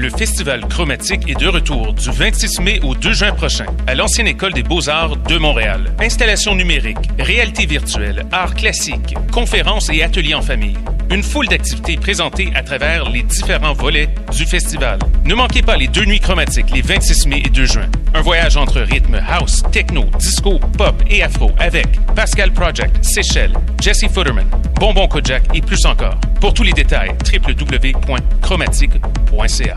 Le festival chromatique est de retour du 26 mai au 2 juin prochain à l'ancienne école des beaux-arts de Montréal. Installation numérique, réalité virtuelle, arts classiques, conférences et ateliers en famille. Une foule d'activités présentées à travers les différents volets du festival. Ne manquez pas les deux nuits chromatiques les 26 mai et 2 juin. Un voyage entre rythme house, techno, disco, pop et afro avec Pascal Project, Seychelles, Jesse Futterman, Bonbon Kojak et plus encore. Pour tous les détails, www.chromatique.ca.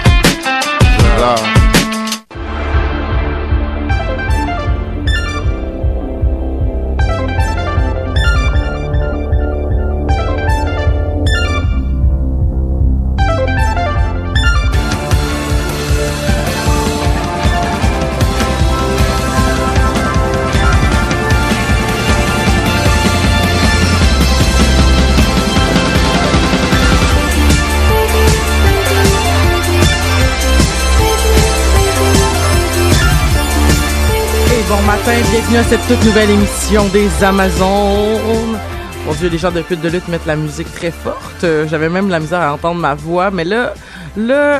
ça. Matin, bienvenue à cette toute nouvelle émission des Amazones. Mon Dieu, les gens de pute de lutte mettent la musique très forte. Euh, J'avais même la misère à entendre ma voix, mais là, le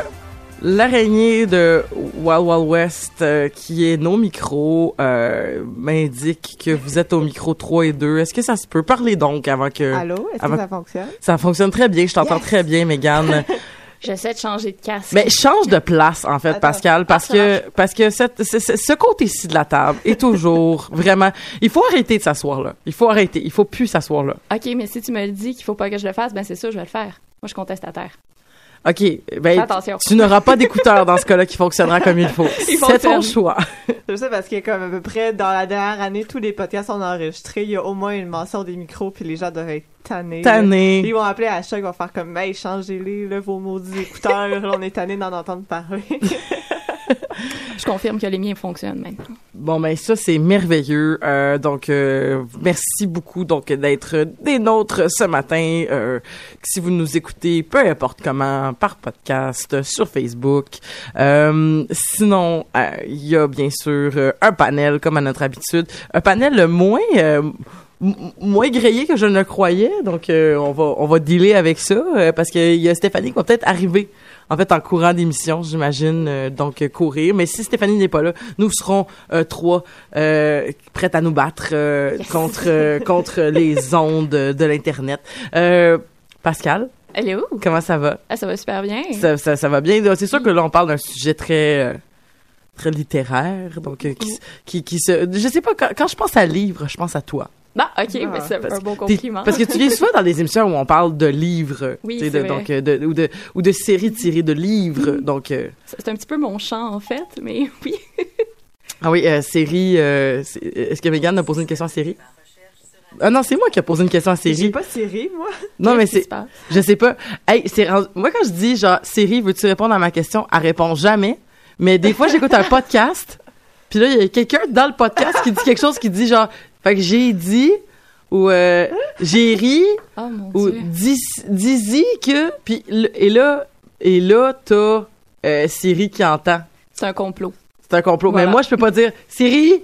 l'araignée de Wild Wild West, euh, qui est nos micros, euh, m'indique que vous êtes au micro 3 et 2. Est-ce que ça se peut? Parler donc avant que... Allô, est-ce que ça fonctionne? Ça fonctionne très bien, je t'entends Yes. très bien, Mégane. J'essaie de changer de casque. Mais change de place en fait, Attends. Pascal, parce Ah, que parce que cette, ce, ce- ce côté-ci de la table est toujours vraiment. Il faut arrêter de s'asseoir là. Il faut arrêter. Il faut plus s'asseoir là. OK, mais si tu me le dis qu'il faut pas que je le fasse, ben c'est ça, je vais le faire. Moi, je suis contestataire. Ok, ben attention. tu n'auras pas d'écouteur dans ce cas-là qui fonctionnera comme il faut. C'est ton choix. Je sais parce que comme à peu près dans la dernière année, tous les podcasts sont enregistrés. Il y a au moins une mention des micros, puis les gens doivent être tannés. là. Tanné. Ils vont appeler à chaque, ils vont faire comme, hey, changez-les, là, vos maudits écouteurs. là, on est tannés d'en entendre parler. Je confirme que les miens fonctionnent maintenant. Bon ben ça c'est merveilleux. Euh, donc euh, merci beaucoup donc d'être des nôtres ce matin. Euh, si vous nous écoutez, peu importe comment, par podcast, sur Facebook. Sinon, il y a bien sûr un panel comme à notre habitude, un panel moins moins grillé que je ne le croyais. Donc on va on va dealer avec ça euh, parce qu'il y a Stéphanie qui va peut-être arriver en fait, en courant d'émission, j'imagine, euh, donc euh, courir. Mais si Stéphanie n'est pas là, nous serons euh, trois euh, prêtes à nous battre euh, contre contre les ondes de l'internet. Euh, Pascal, Elle est où? comment ça va? Ah, ça va super bien. ça, ça, ça va bien. C'est sûr que là, on parle d'un sujet très très littéraire, donc qui, qui qui se. Je sais pas quand, quand je pense à livre, je pense à toi. Bah, OK, Ah, mais c'est un bon compliment. Parce que tu viens souvent dans des émissions où on parle de livres, Oui, de, vrai. donc euh, de, ou de ou de séries tirées de livres, donc. euh, C'est un petit peu mon champ, en fait, mais oui. Ah oui, euh, série. euh, Est-ce que Megan a posé une question à série? Ah non, c'est moi qui ai posé une question à J'ai série. pas série, moi. Non, mais c'est. Je sais pas. Hey, c'est Moi, quand je dis genre, série, veux-tu répondre à ma question? Elle répond jamais. Mais des fois, j'écoute un podcast. Puis là, il y a quelqu'un dans le podcast qui dit quelque chose qui dit genre, fait que j'ai dit, ou euh, j'ai ri, Oh, mon ou dis, que. Puis, et là, et là, t'as euh, Siri qui entend. C'est un complot. C'est un complot. Voilà. Mais moi, je peux pas dire, Siri!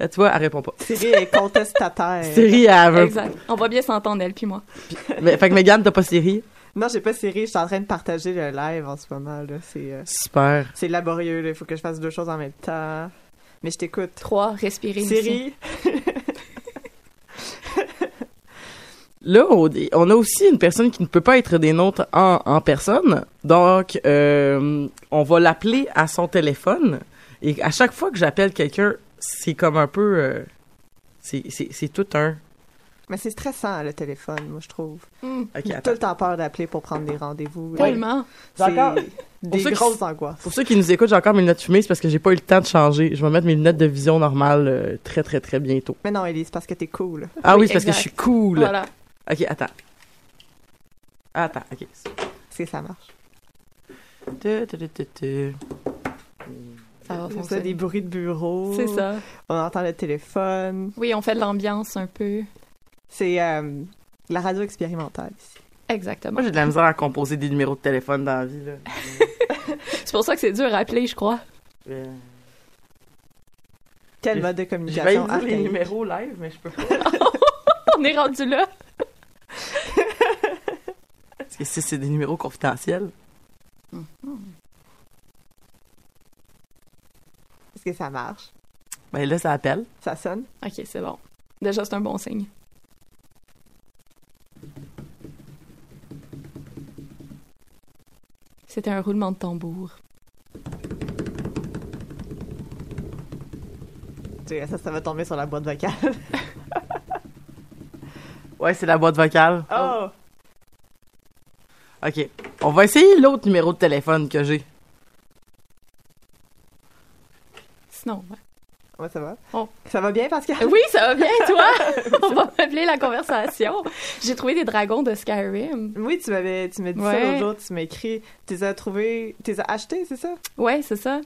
Là, tu vois, elle répond pas. Série est contestataire. Siri, elle veut Exact. On va bien s'entendre, elle puis moi. Mais, fait que Megan, t'as pas Siri? Non, j'ai pas série. Je suis en train de partager le live en ce moment, là. C'est, euh, Super. c'est laborieux, là. Il faut que je fasse deux choses en même temps. Mais je t'écoute. Trois, respirer. Série. Là, on, a aussi une personne qui ne peut pas être des nôtres en, en personne. Donc, euh, on va l'appeler à son téléphone. Et à chaque fois que j'appelle quelqu'un, c'est comme un peu... euh, c'est- tout un... Mais c'est stressant, le téléphone, moi, je trouve. Hmm, Ok, J'ai tout le temps peur d'appeler pour prendre des rendez-vous. Tellement. C'est D'accord. des qui- grosses angoisses. Pour ceux qui nous écoutent, j'ai encore mes lunettes fumées, c'est parce que j'ai pas eu le temps de changer. Je vais mettre mes lunettes de vision normale euh, très, très, très bientôt. Mais non, Elise, parce que t'es cool. Ah oui, Oui, c'est parce que je suis cool. Voilà. Ok, attends. Attends, ok. Est-ce que ça marche? Tu, tu, tu, tu, tu. Ça va fonctionner. des bruits de bureau? C'est ça. On entend le téléphone. Oui, on fait de l'ambiance un peu. C'est euh, la radio expérimentale ici. Exactement. Moi, j'ai de la misère à composer des numéros de téléphone dans la vie, là. C'est pour ça que c'est dur à appeler, je crois. Euh, Quel mode de Je vais communication dire les numéros live, mais je peux pas. On est rendu là. Parce que si c'est des numéros confidentiels. Est-ce que ça marche? Ben là, ça appelle. Ça sonne? Ok, c'est bon. Déjà, c'est un bon signe. C'était un roulement de tambour. Tu sais, Ça, ça va tomber sur la boîte vocale. Ouais, c'est la boîte vocale. Oh! OK. On va essayer l'autre numéro de téléphone que j'ai. Sinon, ouais. Ouais, ça va? Oh. Ça va bien, Pascal? Oui, ça va bien, toi? On va meubler la conversation. J'ai trouvé des dragons de Skyrim. Oui, tu m'avais, tu m'as dit ça l'autre jour, tu m'as écrit, tu les as trouvés, tu les as achetés, c'est ça? Ouais, c'est ça.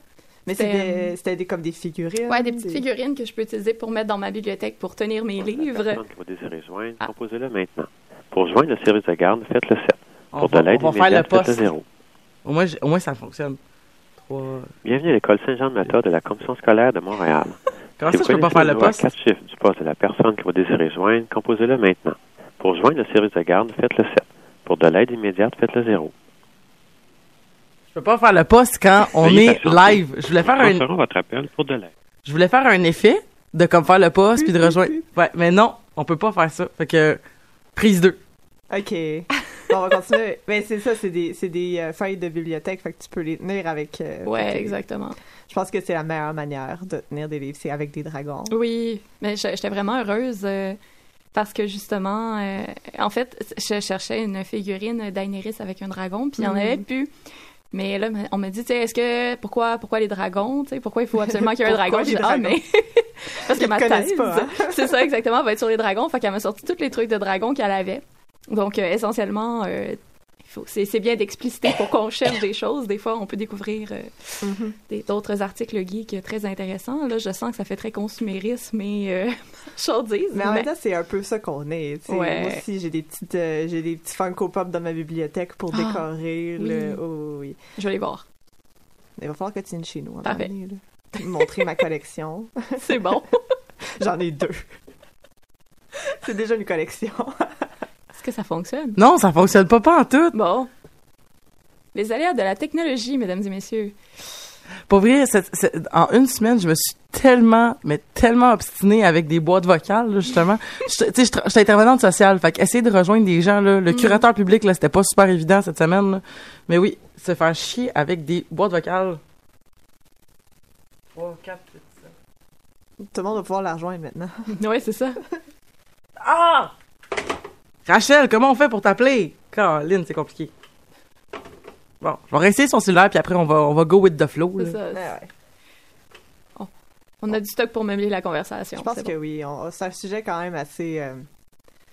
Mais C'était, c'était, des- comme des figurines. Ouais, des petites figurines que je peux utiliser pour mettre dans ma bibliothèque pour tenir mes livres. personne qui va désirer joindre, Ah. composez-le maintenant. Pour joindre le service de garde, faites le 7. On Pour va, de l'aide immédiate, faites le poste. 0. Au moins, au moins, ça fonctionne. Bienvenue à l'école Saint-Jean-de-Mata de la Commission scolaire de Montréal. Comment Si ça, je peux pas faire le poste? quatre chiffres du poste de la personne qui va désirer joindre, composez-le maintenant. Pour joindre le service de garde, faites le 7. Pour de l'aide immédiate, faites le 0. Je peux pas faire le poste quand on est live. Je voulais faire un, votre appel pour de je voulais faire un effet de comme faire le poste puis de rejoindre. Ouais, mais non, on peut pas faire ça. Fait que, prise 2. OK. Bon, on va continuer. Mais c'est ça, c'est des, c'est des euh, feuilles de bibliothèque, fait que tu peux les tenir avec... euh, Ouais, avec- exactement. Je pense que c'est la meilleure manière de tenir des livres, c'est avec des dragons. Oui, mais je- j'étais vraiment heureuse euh, parce que justement, euh, en fait, je cherchais une figurine d'Aenerys avec un dragon, puis il y en Mhm. avait plus. Mais là, on m'a dit, tu sais, est-ce que pourquoi pourquoi les dragons, tu sais, pourquoi il faut absolument qu'il y ait un dragon? J'ai ah mais parce que Ils ma thèse, hein? c'est ça exactement, va être sur les dragons, fait qu'elle m'a sorti tous les trucs de dragons qu'elle avait. Donc euh, essentiellement, euh, c'est bien d'expliciter pour qu'on cherche des choses. Des fois, on peut découvrir euh, Mhm. des- d'autres articles geeks très intéressants. Là, je sens que ça fait très consumériste, mais euh, chose Mais en même temps, c'est un peu ça qu'on est. Ouais. Moi aussi, j'ai des petites, euh, j'ai des petits Funko Pop dans ma bibliothèque pour Ah, décorer. Le... oui. Oh, oui. je vais les voir. Il va falloir que tu viennes chez nous. Parfait. donné. Montrer ma collection. C'est bon. J'en ai deux. C'est déjà une collection. Est-ce que ça fonctionne? Non, ça fonctionne pas, pas en tout. Bon. Les aléas de la technologie, mesdames et messieurs. Pour vrai, en une semaine, je me suis tellement, mais tellement obstinée avec des boîtes vocales, là, justement. Je- Tu sais, je j'étais intervenante sociale, fait essayer de rejoindre des gens, là, le Mm. curateur public, là, c'était pas super évident cette semaine, là. Mais oui, se faire chier avec des boîtes vocales. 3, 4, Tout le monde va pouvoir la rejoindre maintenant. Oui, c'est ça. Ah! Rachel, comment on fait pour t'appeler? Caroline, c'est compliqué. Bon, je vais rester son cellulaire, puis après, on va, on va go with the flow. C'est ça. Ouais, ouais. On a du stock pour meubler la conversation. Je pense c'est que oui. C'est un sujet quand même assez... euh,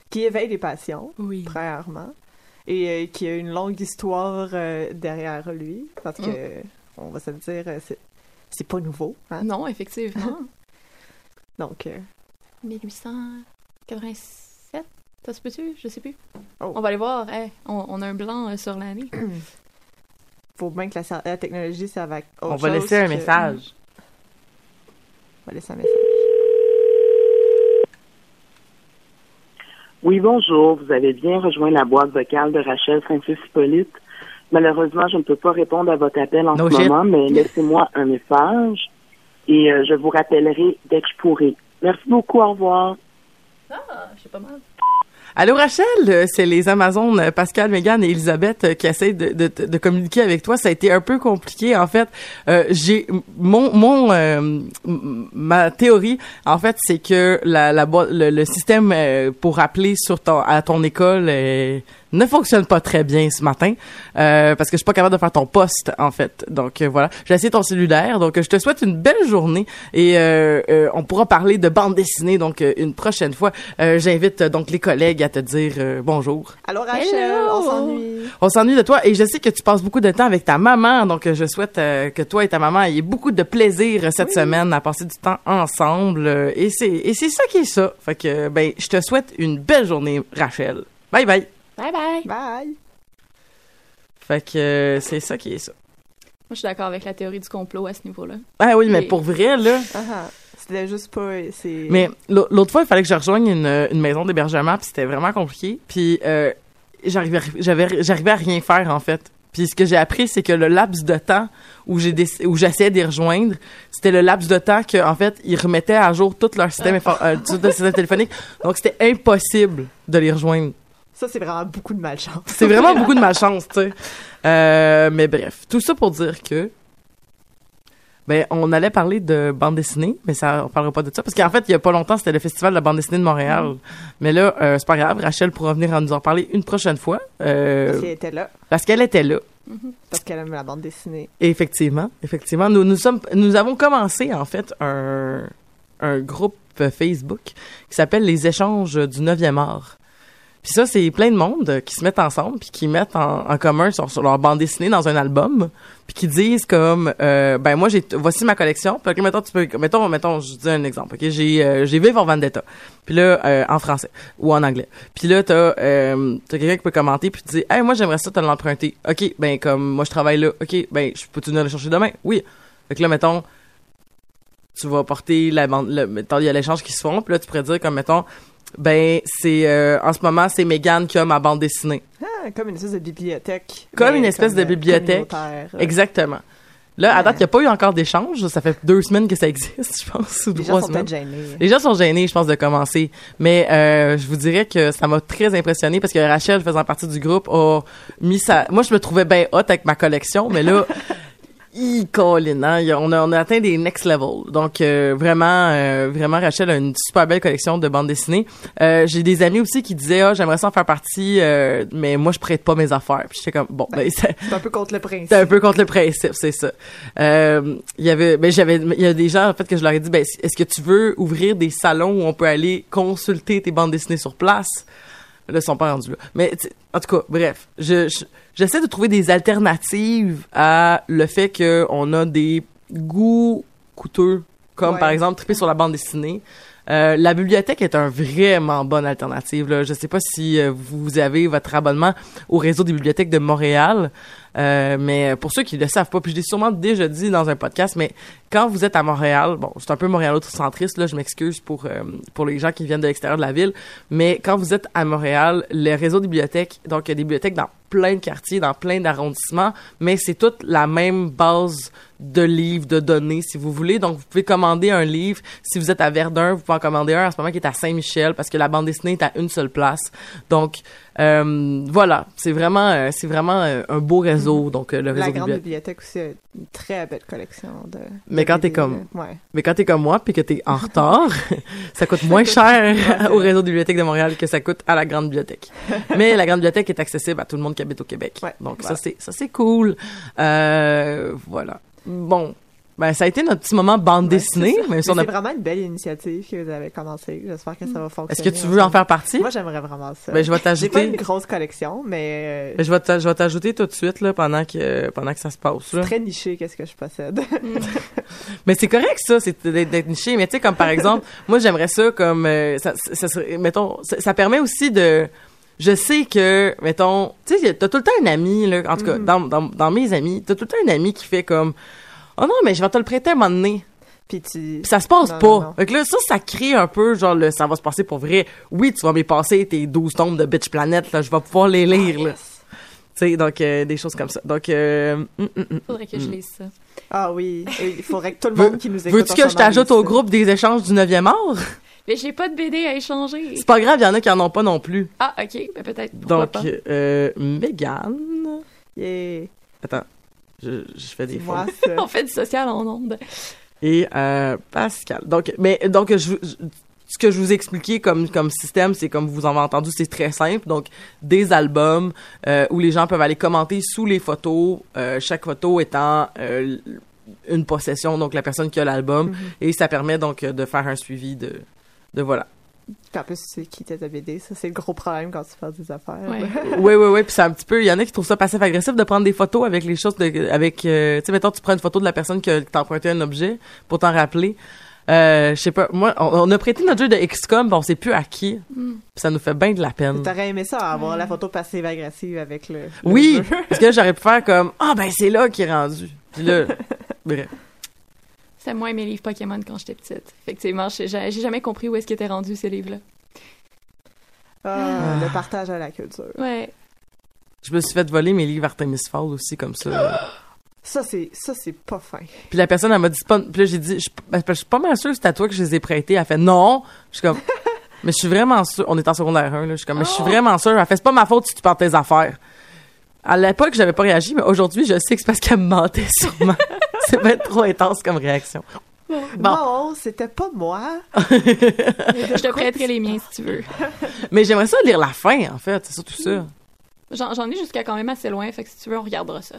qui éveille les passions. Oui. premièrement. Et euh, qui a une longue histoire euh, derrière lui. Parce que, Mm. on va se le dire, c'est, c'est pas nouveau. Hein? Non, effectivement. Donc, euh, 1887? Ça se peut-tu? Je sais plus. Oh. On va aller voir. Hey, on, on a un blanc euh, sur l'année. faut bien que la, la technologie serve à autre On va laisser un que- message. On va laisser un message. Oui, bonjour. Vous avez bien rejoint la boîte vocale de Rachel Francis-Hippolyte. Malheureusement, je ne peux pas répondre à votre appel en No ce shit. moment, mais laissez-moi un message et euh, je vous rappellerai dès que je pourrai. Merci beaucoup. Au revoir. Ah, je sais pas mal. Allô Rachel, c'est les Amazones Pascal, Megan et Elisabeth qui essayent de, de, de communiquer avec toi. Ça a été un peu compliqué en fait. Euh, j'ai mon mon euh, ma théorie en fait c'est que la, la le, le système euh, pour appeler sur ton à ton école ne fonctionne pas très bien ce matin euh, parce que je suis pas capable de faire ton poste en fait. Donc euh, voilà, j'ai essayé ton cellulaire. Donc je te souhaite une belle journée et euh, euh, on pourra parler de bande dessinée donc euh, une prochaine fois. Euh, J'invite euh, donc les collègues à te dire euh, bonjour. Alors Rachel, Hello! on s'ennuie. On s'ennuie de toi et je sais que tu passes beaucoup de temps avec ta maman. Donc euh, je souhaite euh, que toi et ta maman ayez beaucoup de plaisir euh, cette semaine à passer du temps ensemble. euh, et c'est et c'est ça qui est ça. Fait que ben je te souhaite une belle journée Rachel. Bye bye. Bye bye. Bye. Fait que euh, c'est ça qui est ça. Moi, je suis d'accord avec la théorie du complot à ce niveau-là. Ah oui, mais pour vrai, là. Ah ah. C'était juste pas. Mais l'au- l'autre fois, il fallait que je rejoigne une, une maison d'hébergement, puis c'était vraiment compliqué. Puis euh, j'arrivais, j'avais, j'arrivais à rien faire, en fait. Puis ce que j'ai appris, c'est que le laps de temps où j'ai déc- où j'essayais d'y rejoindre, c'était le laps de temps que en fait ils remettaient à jour tout leur système, euh, tout leur système téléphonique. Donc c'était impossible de les rejoindre. Ça, c'est vraiment beaucoup de malchance. C'est vraiment beaucoup de malchance, tu sais. Euh, mais bref, tout ça pour dire que ben on allait parler de bande dessinée, mais ça on parlera pas de ça parce qu'en fait il y a pas longtemps c'était le festival de la bande dessinée de Montréal. Mais là euh, c'est pas grave, Rachel pourra venir en nous en parler une prochaine fois euh, Parce qu'elle était là. parce qu'elle était là. Parce qu'elle aime la bande dessinée. Effectivement, effectivement, nous nous sommes nous avons commencé en fait un un groupe Facebook qui s'appelle les échanges du 9e art. Puis ça, c'est plein de monde euh, qui se mettent ensemble puis qui mettent en, en commun sur, leur bande dessinée dans un album puis qui disent comme euh, ben moi j'ai voici ma collection. Puis ok, mettons tu peux mettons mettons je dis un exemple ok j'ai euh, j'ai for Vendetta puis là euh, en français ou en anglais. Puis là t'as euh, t'as quelqu'un qui peut commenter puis dis hey moi j'aimerais ça te l'emprunter. Ok ben comme moi je travaille là. Ok ben je peux tu venir le chercher demain? Oui. Fait que là mettons tu vas porter la bande il y a l'échange qui se font puis là tu pourrais dire comme mettons ben c'est euh, en ce moment c'est Megan qui a ma bande dessinée Ah, comme une espèce de bibliothèque. Comme une espèce de euh, bibliothèque. Exactement. Là, à date, il n'y a pas eu encore d'échange. Ça fait deux semaines que ça existe, je pense, ou Les trois gens sont semaines. gênés. Les gens sont gênés, je pense, de commencer. Mais euh, je vous dirais que ça m'a très impressionné parce que Rachel, faisant partie du groupe, a mis sa... Moi, je me trouvais bien hot avec ma collection, mais là... Hi, Colin, hein, on, a, on a atteint des next level. Donc euh, vraiment, euh, vraiment, Rachel a une super belle collection de bandes dessinées. Euh, J'ai des amis aussi qui disaient, ah, j'aimerais ça en faire partie, euh, mais moi je prête pas mes affaires. Puis j'étais comme, bon, ben, ça- C'est un peu contre le principe. c'est un peu contre le principe, c'est ça. Euh, Il y avait, ben j'avais, il y a des gens en fait que je leur ai dit, ben est-ce que tu veux ouvrir des salons où on peut aller consulter tes bandes dessinées sur place? Là, ils sont pas rendus là. Mais en tout cas, bref, je je- j'essaie de trouver des alternatives à le fait que on a des goûts coûteux, comme Ouais. par exemple triper sur la bande dessinée. Euh, la bibliothèque est un vraiment bonne alternative. Là. Je sais pas si euh, vous avez votre abonnement au réseau des bibliothèques de Montréal, euh, mais pour ceux qui ne le savent pas, puis je l'ai sûrement déjà dit dans un podcast, mais quand vous êtes à Montréal, bon, c'est un peu montréalo-centriste, là, je m'excuse pour, euh, pour les gens qui viennent de l'extérieur de la ville, mais quand vous êtes à Montréal, le réseau des bibliothèques, donc il y a des bibliothèques dans plein de quartiers, dans plein d'arrondissements, mais c'est toute la même base de livres, de données, si vous voulez. Donc, vous pouvez commander un livre. Si vous êtes à Verdun, vous pouvez en commander un en ce moment qui est à Saint-Michel parce que la bande dessinée est à une seule place. Donc, euh, voilà, c'est vraiment, euh, c'est vraiment euh, un beau réseau. Donc, euh, le réseau La grande bibliothèque aussi a une très belle collection de. Mais de quand t'es comme- Ouais. Mais quand t'es comme moi puis que t'es en retard, ça coûte moins cher au réseau des bibliothèques de Montréal que ça coûte à la grande bibliothèque. Mais la grande bibliothèque est accessible à tout le monde qui habite au Québec. Ouais, Donc voilà. ça c'est ça c'est cool. Euh, voilà. Bon, ben ça a été notre petit moment bande Ouais, dessinée, c'est Mais a vraiment une belle initiative que vous avez commencé. J'espère que ça va Est-ce fonctionner. que tu veux en faire partie? Moi, j'aimerais vraiment ça. Ben je vais J'ai pas t'ajouter une grosse collection, mais euh, ben, je vais t'ajouter tout de suite là pendant que pendant que ça se passe là. c'est très niché qu'est-ce que je possède. Mais c'est correct ça, c'est d'être niché. Mais tu sais, comme par exemple, moi j'aimerais ça comme, euh, ça, serait- mettons, ça, ça permet aussi de, je sais que, mettons, tu sais, t'as tout le temps un ami là, en tout cas Mhm. dans, dans, dans mes amis, t'as tout le temps un ami qui fait comme, oh non mais je vais te le prêter à un moment donné. Puis tu. Puis ça se passe Non, pas. non, non. Fait que là, ça, ça crée un peu, genre, le, ça va se passer pour vrai. Oui, tu vas me passer tes 12 tombes de Bitch Planet, là, je vais pouvoir les lire, Ah, là. Tu sais, donc, euh, des choses comme ça. Donc, euh, hum, hum, hum. Faudrait que je lise ça. Ah oui, il faudrait que tout le Veux- monde qui nous écoute. Veux-tu que je t'ajoute au groupe des échanges du 9e art? Mais j'ai pas de BD à échanger. C'est pas grave, il y en a qui en ont pas non plus. Ah, ok. Ben peut-être. Donc, pas. euh, Megan. Yeah. Attends, je, je fais des fautes. On fait du social en ondes. Et euh, Pascal. Donc, mais donc, je, je- ce que je vous ai expliqué comme comme système, c'est comme vous en avez entendu, c'est très simple. Donc des albums euh, où les gens peuvent aller commenter sous les photos, euh, chaque photo étant euh, une possession, donc la personne qui a l'album, Mhm. et ça permet donc de faire un suivi de de voilà. Puis en plus, c'est qui t'a BD, ça c'est le gros problème quand tu fais des affaires. Ouais. oui, oui, oui. Puis c'est un petit peu. Il y en a qui trouvent ça passif-agressif de prendre des photos avec les choses. De, avec, euh, tu sais, mettons, tu prends une photo de la personne qui t'a emprunté un objet pour t'en rappeler. Euh, je sais pas. Moi, on, on a prêté notre jeu de XCOM, puis on sait plus à qui. Mm. Puis ça nous fait bien de la peine. T'aurais aimé ça, avoir la photo passive-agressive avec le. le Oui, jeu. parce que j'aurais pu faire comme ah ben c'est là qui est rendu. Puis là, bref. C'était moi et mes livres Pokémon quand j'étais petite. Effectivement, j'ai j'ai jamais compris où est-ce qu'ils étaient rendus, ces livres-là. Ah, le partage à la culture. Ouais. Je me suis fait voler mes livres Artemis Fowl aussi comme ça. Ça, c'est, ça, c'est pas fin. Puis la personne elle m'a dit pas. Puis là j'ai dit je, ben, je suis pas mal sûre que c'est à toi que je les ai prêtés. Elle fait non. Je suis comme mais je suis vraiment sûre. On est en secondaire 1 là. Je suis comme mais je suis vraiment sûre. Elle fait c'est pas ma faute si tu perds tes affaires. À l'époque j'avais pas réagi mais aujourd'hui je sais que c'est parce qu'elle me mentait sûrement. c'est bien trop intense comme réaction. Bon. Non, c'était pas moi. Je te prêterai les miens si tu veux. Mais j'aimerais ça lire la fin en fait. C'est surtout ça. J'en j'en ai jusqu'à quand même assez loin, fait que si tu veux, on regardera ça.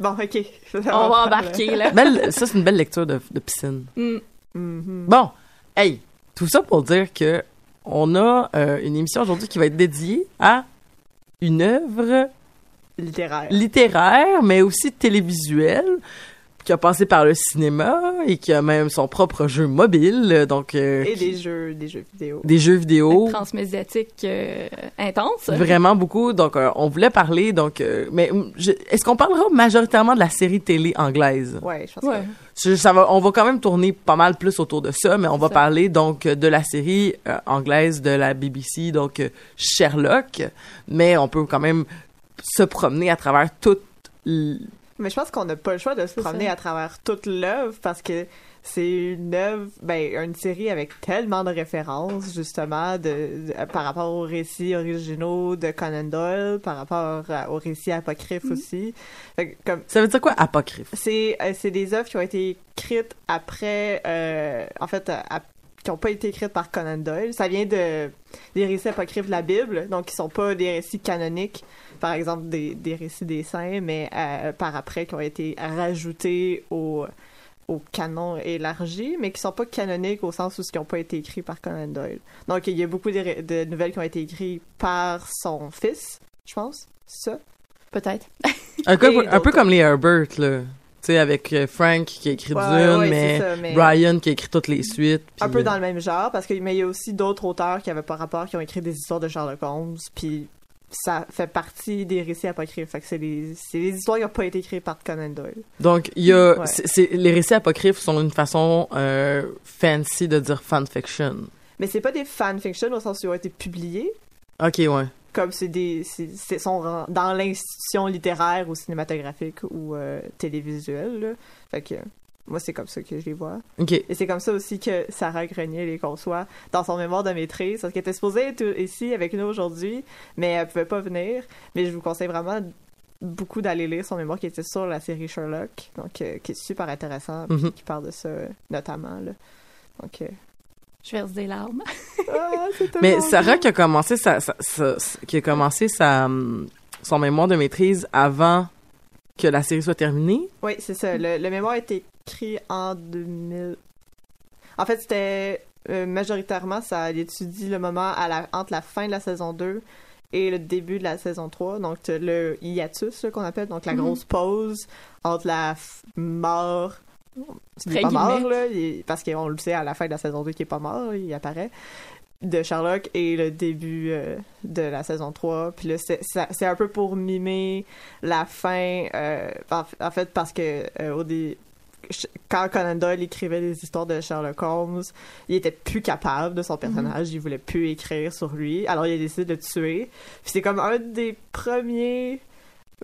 Bon, ok. On va embarquer, là. Belle, ça c'est une belle lecture de, de piscine. Mm. Mhm. Bon, hey, tout ça pour dire que on a euh, une émission aujourd'hui qui va être dédiée à une œuvre Littéraire. littéraire, mais aussi télévisuelle, qui a passé par le cinéma et qui a même son propre jeu mobile, donc euh, Et des jeux, des jeux vidéo. des jeux vidéo. Transmédiatique euh, intense. Vraiment beaucoup. Donc, euh, on voulait parler. Donc, euh, mais hum, je- est-ce qu'on parlera majoritairement de la série télé anglaise? Ouais, je pense Ouais. Je- ça va, on va quand même tourner pas mal plus autour de ça, mais on va ça. parler donc de la série euh, anglaise de la BBC, donc euh, Sherlock. Mais on peut quand même se promener à travers toute. Mais je pense qu'on n'a pas le choix de se promener ça. à travers toute l'œuvre parce que c'est une œuvre, ben, une série avec tellement de références, justement, de, de- par rapport aux récits originaux de Conan Doyle, par rapport à- aux récits apocryphes aussi. Fait que, comme, Ça veut dire quoi apocryphe? C'est euh, c'est des œuvres qui ont été écrites après euh, en fait à- qui n'ont pas été écrites par Conan Doyle ça vient de des récits apocryphes de la Bible donc qui sont pas des récits canoniques par exemple des, des récits des saints mais euh, par après qui ont été rajoutés au au canon élargi, mais qui sont pas canoniques au sens où ils n'ont pas été écrits par Conan Doyle. Donc, il y a beaucoup de, de nouvelles qui ont été écrites par son fils, je pense. Ça. Peut-être. un, peu, un peu comme les Herbert, là. Tu sais, avec euh, Frank qui a écrit Ouais, Dune, ouais, mais, ça, mais- Brian qui a écrit toutes les suites. un peu dans le même genre parce que mais il y a aussi d'autres auteurs qui avaient pas rapport qui ont écrit des histoires de Sherlock Holmes puis ça fait partie des récits apocryphes fait que c'est des c'est des histoires qui n'ont pas été écrites par Conan Doyle Donc, il y a, Ouais. les récits apocryphes sont une façon euh, fancy de dire fanfiction. mais c'est pas des fanfictions au sens où ils ont été publiés Ok, ouais. Comme c'est des c'est sont dans l'institution littéraire ou cinématographique ou euh, télévisuelle là. fait que moi c'est comme ça que je les vois Ok. Et c'est comme ça aussi que Sarah Grenier les conçoit dans son mémoire de maîtrise, parce qu'elle était supposée être ici avec nous aujourd'hui, mais elle pouvait pas venir. Mais je vous conseille vraiment beaucoup d'aller lire son mémoire qui était sur la série Sherlock, donc euh, qui est super intéressant, puis Mhm. qui parle de ça euh, notamment. Là. Donc, euh, Je verse des larmes. ah, Mais Sarah qui a commencé sa, sa- sa- qui a commencé sa, hum, son mémoire de maîtrise avant que la série soit terminée? Oui, c'est ça. Le, le mémoire a été écrit en 2000. En fait, c'était euh, majoritairement, ça étudie le moment à la, entre la fin de la saison 2 et le début de la saison 3. Donc, t'as le hiatus qu'on appelle, donc la Mhm. grosse pause entre la mort. Il est pas mort, là, est- parce qu'on le sait à la fin de la saison 2 qu'il est pas mort, il apparaît. De Sherlock et le début euh, de la saison 3. Puis là, c'est un peu pour mimer la fin, euh, en, en fait, parce que euh, au dé- ch- quand Conan Doyle écrivait des histoires de Sherlock Holmes, il était plus capable de son personnage, il voulait plus écrire sur lui, alors il a décidé de le tuer. Puis c'est comme un des premiers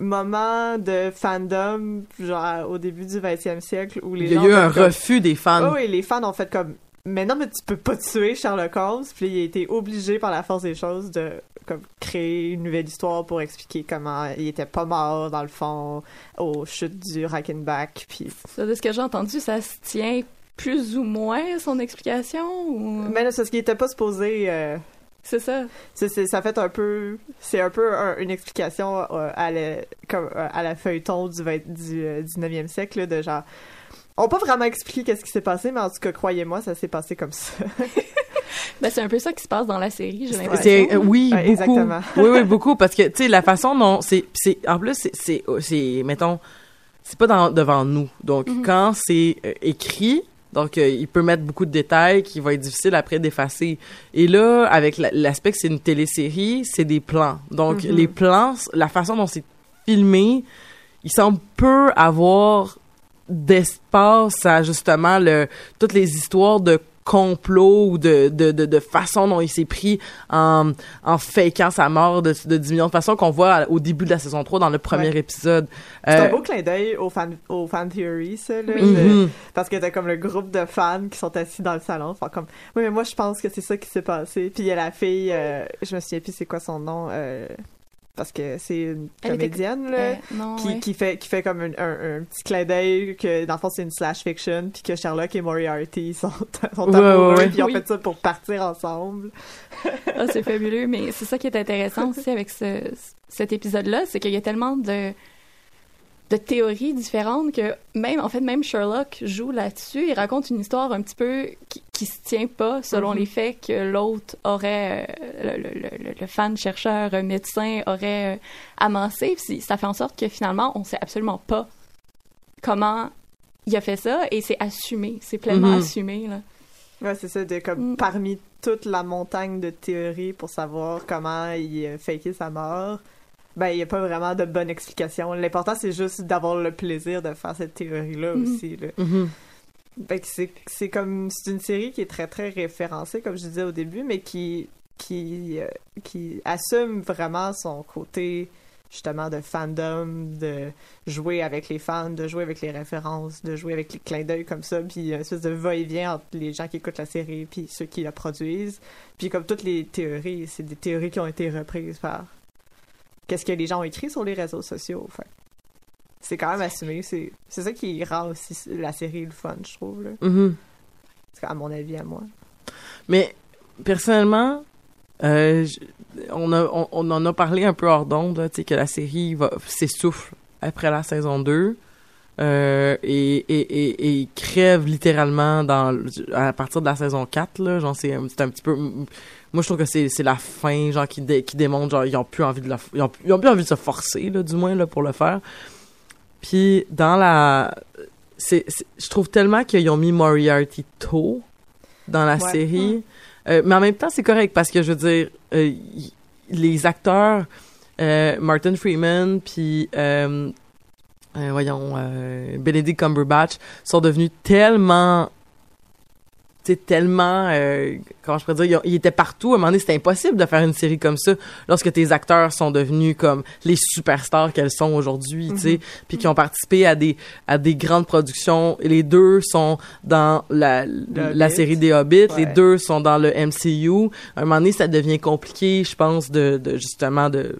moments de fandom, genre au début du 20e siècle, où les Il y a gens eu un comme- refus des fans. Oh oui, les fans ont fait comme mais non mais tu peux pas tuer Sherlock Holmes puis il a été obligé par la force des choses de comme créer une nouvelle histoire pour expliquer comment il était pas mort dans le fond aux chutes du Rackenback puis Ça, de ce que j'ai entendu, ça se tient plus ou moins son explication ou? Mais là, c'est ce qui était pas supposé. euh, c'est ça. c'est, c'est- ça fait un peu. C'est un peu un- une explication euh, à, la, comme, euh, à la feuilleton du, 20 du euh, 19e siècle, là, de genre. On n'a pas vraiment expliqué qu'est-ce qui s'est passé, mais en tout cas, croyez-moi, ça s'est passé comme ça. Ben, c'est un peu ça qui se passe dans la série, j'ai l'impression. C'est euh, oui Ouais, beaucoup. exactement. oui oui beaucoup parce que tu sais la façon dont c'est c'est en plus c'est c'est c'est mettons c'est pas dans, devant nous donc Mhm. quand c'est euh, écrit donc euh, il peut mettre beaucoup de détails qui vont être difficiles après d'effacer et là avec la- l'aspect que c'est une télésérie c'est des plans donc Mhm. les plans la façon dont c'est filmé il semble peu avoir d'espace à justement le toutes les histoires de complot ou de, de, de, de façon dont il s'est pris en, en fakeant sa mort de, de 10 millions de façons qu'on voit au début de la saison 3 dans le premier Ouais. épisode. C'est un Euh, beau clin d'œil aux fan, aux fan theories, ça, là. Oui. de- mhm. parce que t'as comme le groupe de fans qui sont assis dans le salon. Enfin, comme, oui, mais moi, je pense que c'est ça qui s'est passé. Puis il y a la fille, euh, je me souviens plus c'est quoi son nom, euh, parce que c'est une était- comédienne, là. Euh, non, qui, ouais. qui fait qui fait comme un, un, un petit clin d'œil que dans le fond c'est une slash fiction puis que Sherlock et Moriarty sont, sont Ouais, amoureux ouais, ouais. puis ils ont Oui. fait ça pour partir ensemble Ah, c'est fabuleux, mais c'est ça qui est intéressant aussi avec ce, cet épisode-là, c'est qu'il y a tellement de, de théories différentes que même, en fait, même Sherlock joue là-dessus. Il raconte une histoire un petit peu qui, qui se tient pas selon Mhm. les faits que l'autre aurait, euh, le, le- le- le fan, chercheur, euh, médecin aurait euh, amassé. Puis ça fait en sorte que finalement, on sait absolument pas comment il a fait ça et c'est assumé, c'est pleinement Mhm. assumé, là. ouais c'est ça de comme Mm. parmi toute la montagne de théories pour savoir comment il a faké sa mort ben il y a pas vraiment de bonne explication l'important c'est juste d'avoir le plaisir de faire cette théorie là Mhm. aussi là. Mhm. Fait que c'est c'est comme c'est une série qui est très très référencée comme je disais au début mais qui qui euh, qui assume vraiment son côté justement de fandom de jouer avec les fans de jouer avec les références de jouer avec les clins d'œil comme ça puis une espèce de va-et-vient entre les gens qui écoutent la série puis ceux qui la produisent puis comme toutes les théories c'est des théories qui ont été reprises par qu'est-ce que les gens ont écrit sur les réseaux sociaux fait c'est quand même assumé c'est c'est ça qui rend aussi la série le fun je trouve là Mhm. C'est à mon avis à moi Mais personnellement, euh, je- on, a, on, on en a parlé un peu hors d'onde, que la série va s'essouffle après la saison 2. euh, et, et, et, crève littéralement dans, à partir de la saison 4. Là, genre, c'est, un- c'est un petit peu... Moi, je trouve que c'est, c'est la fin, genre, qui, dé- qui démontre, genre, ils ont plus envie de la, ils ont, ils ont plus envie de se forcer, là, du moins, là, pour le faire. Puis, dans la... C'est, c'est- je trouve tellement qu'ils ont mis Moriarty tôt dans la Ouais. série. Euh, mais en même temps, c'est correct parce que, je veux dire, euh, y- les acteurs, euh, Martin Freeman, puis... voyons, Benedict Cumberbatch sont devenus tellement tellement euh, comment je pourrais dire ils, ils étaient partout à un moment donné c'était impossible de faire une série comme ça lorsque tes acteurs sont devenus comme les superstars qu'elles sont aujourd'hui tu sais puis qui ont participé à des à des grandes productions et les deux sont dans la la Hobbit. série des Hobbits les deux sont dans le MCU à un moment donné ça devient compliqué je pense de, de justement de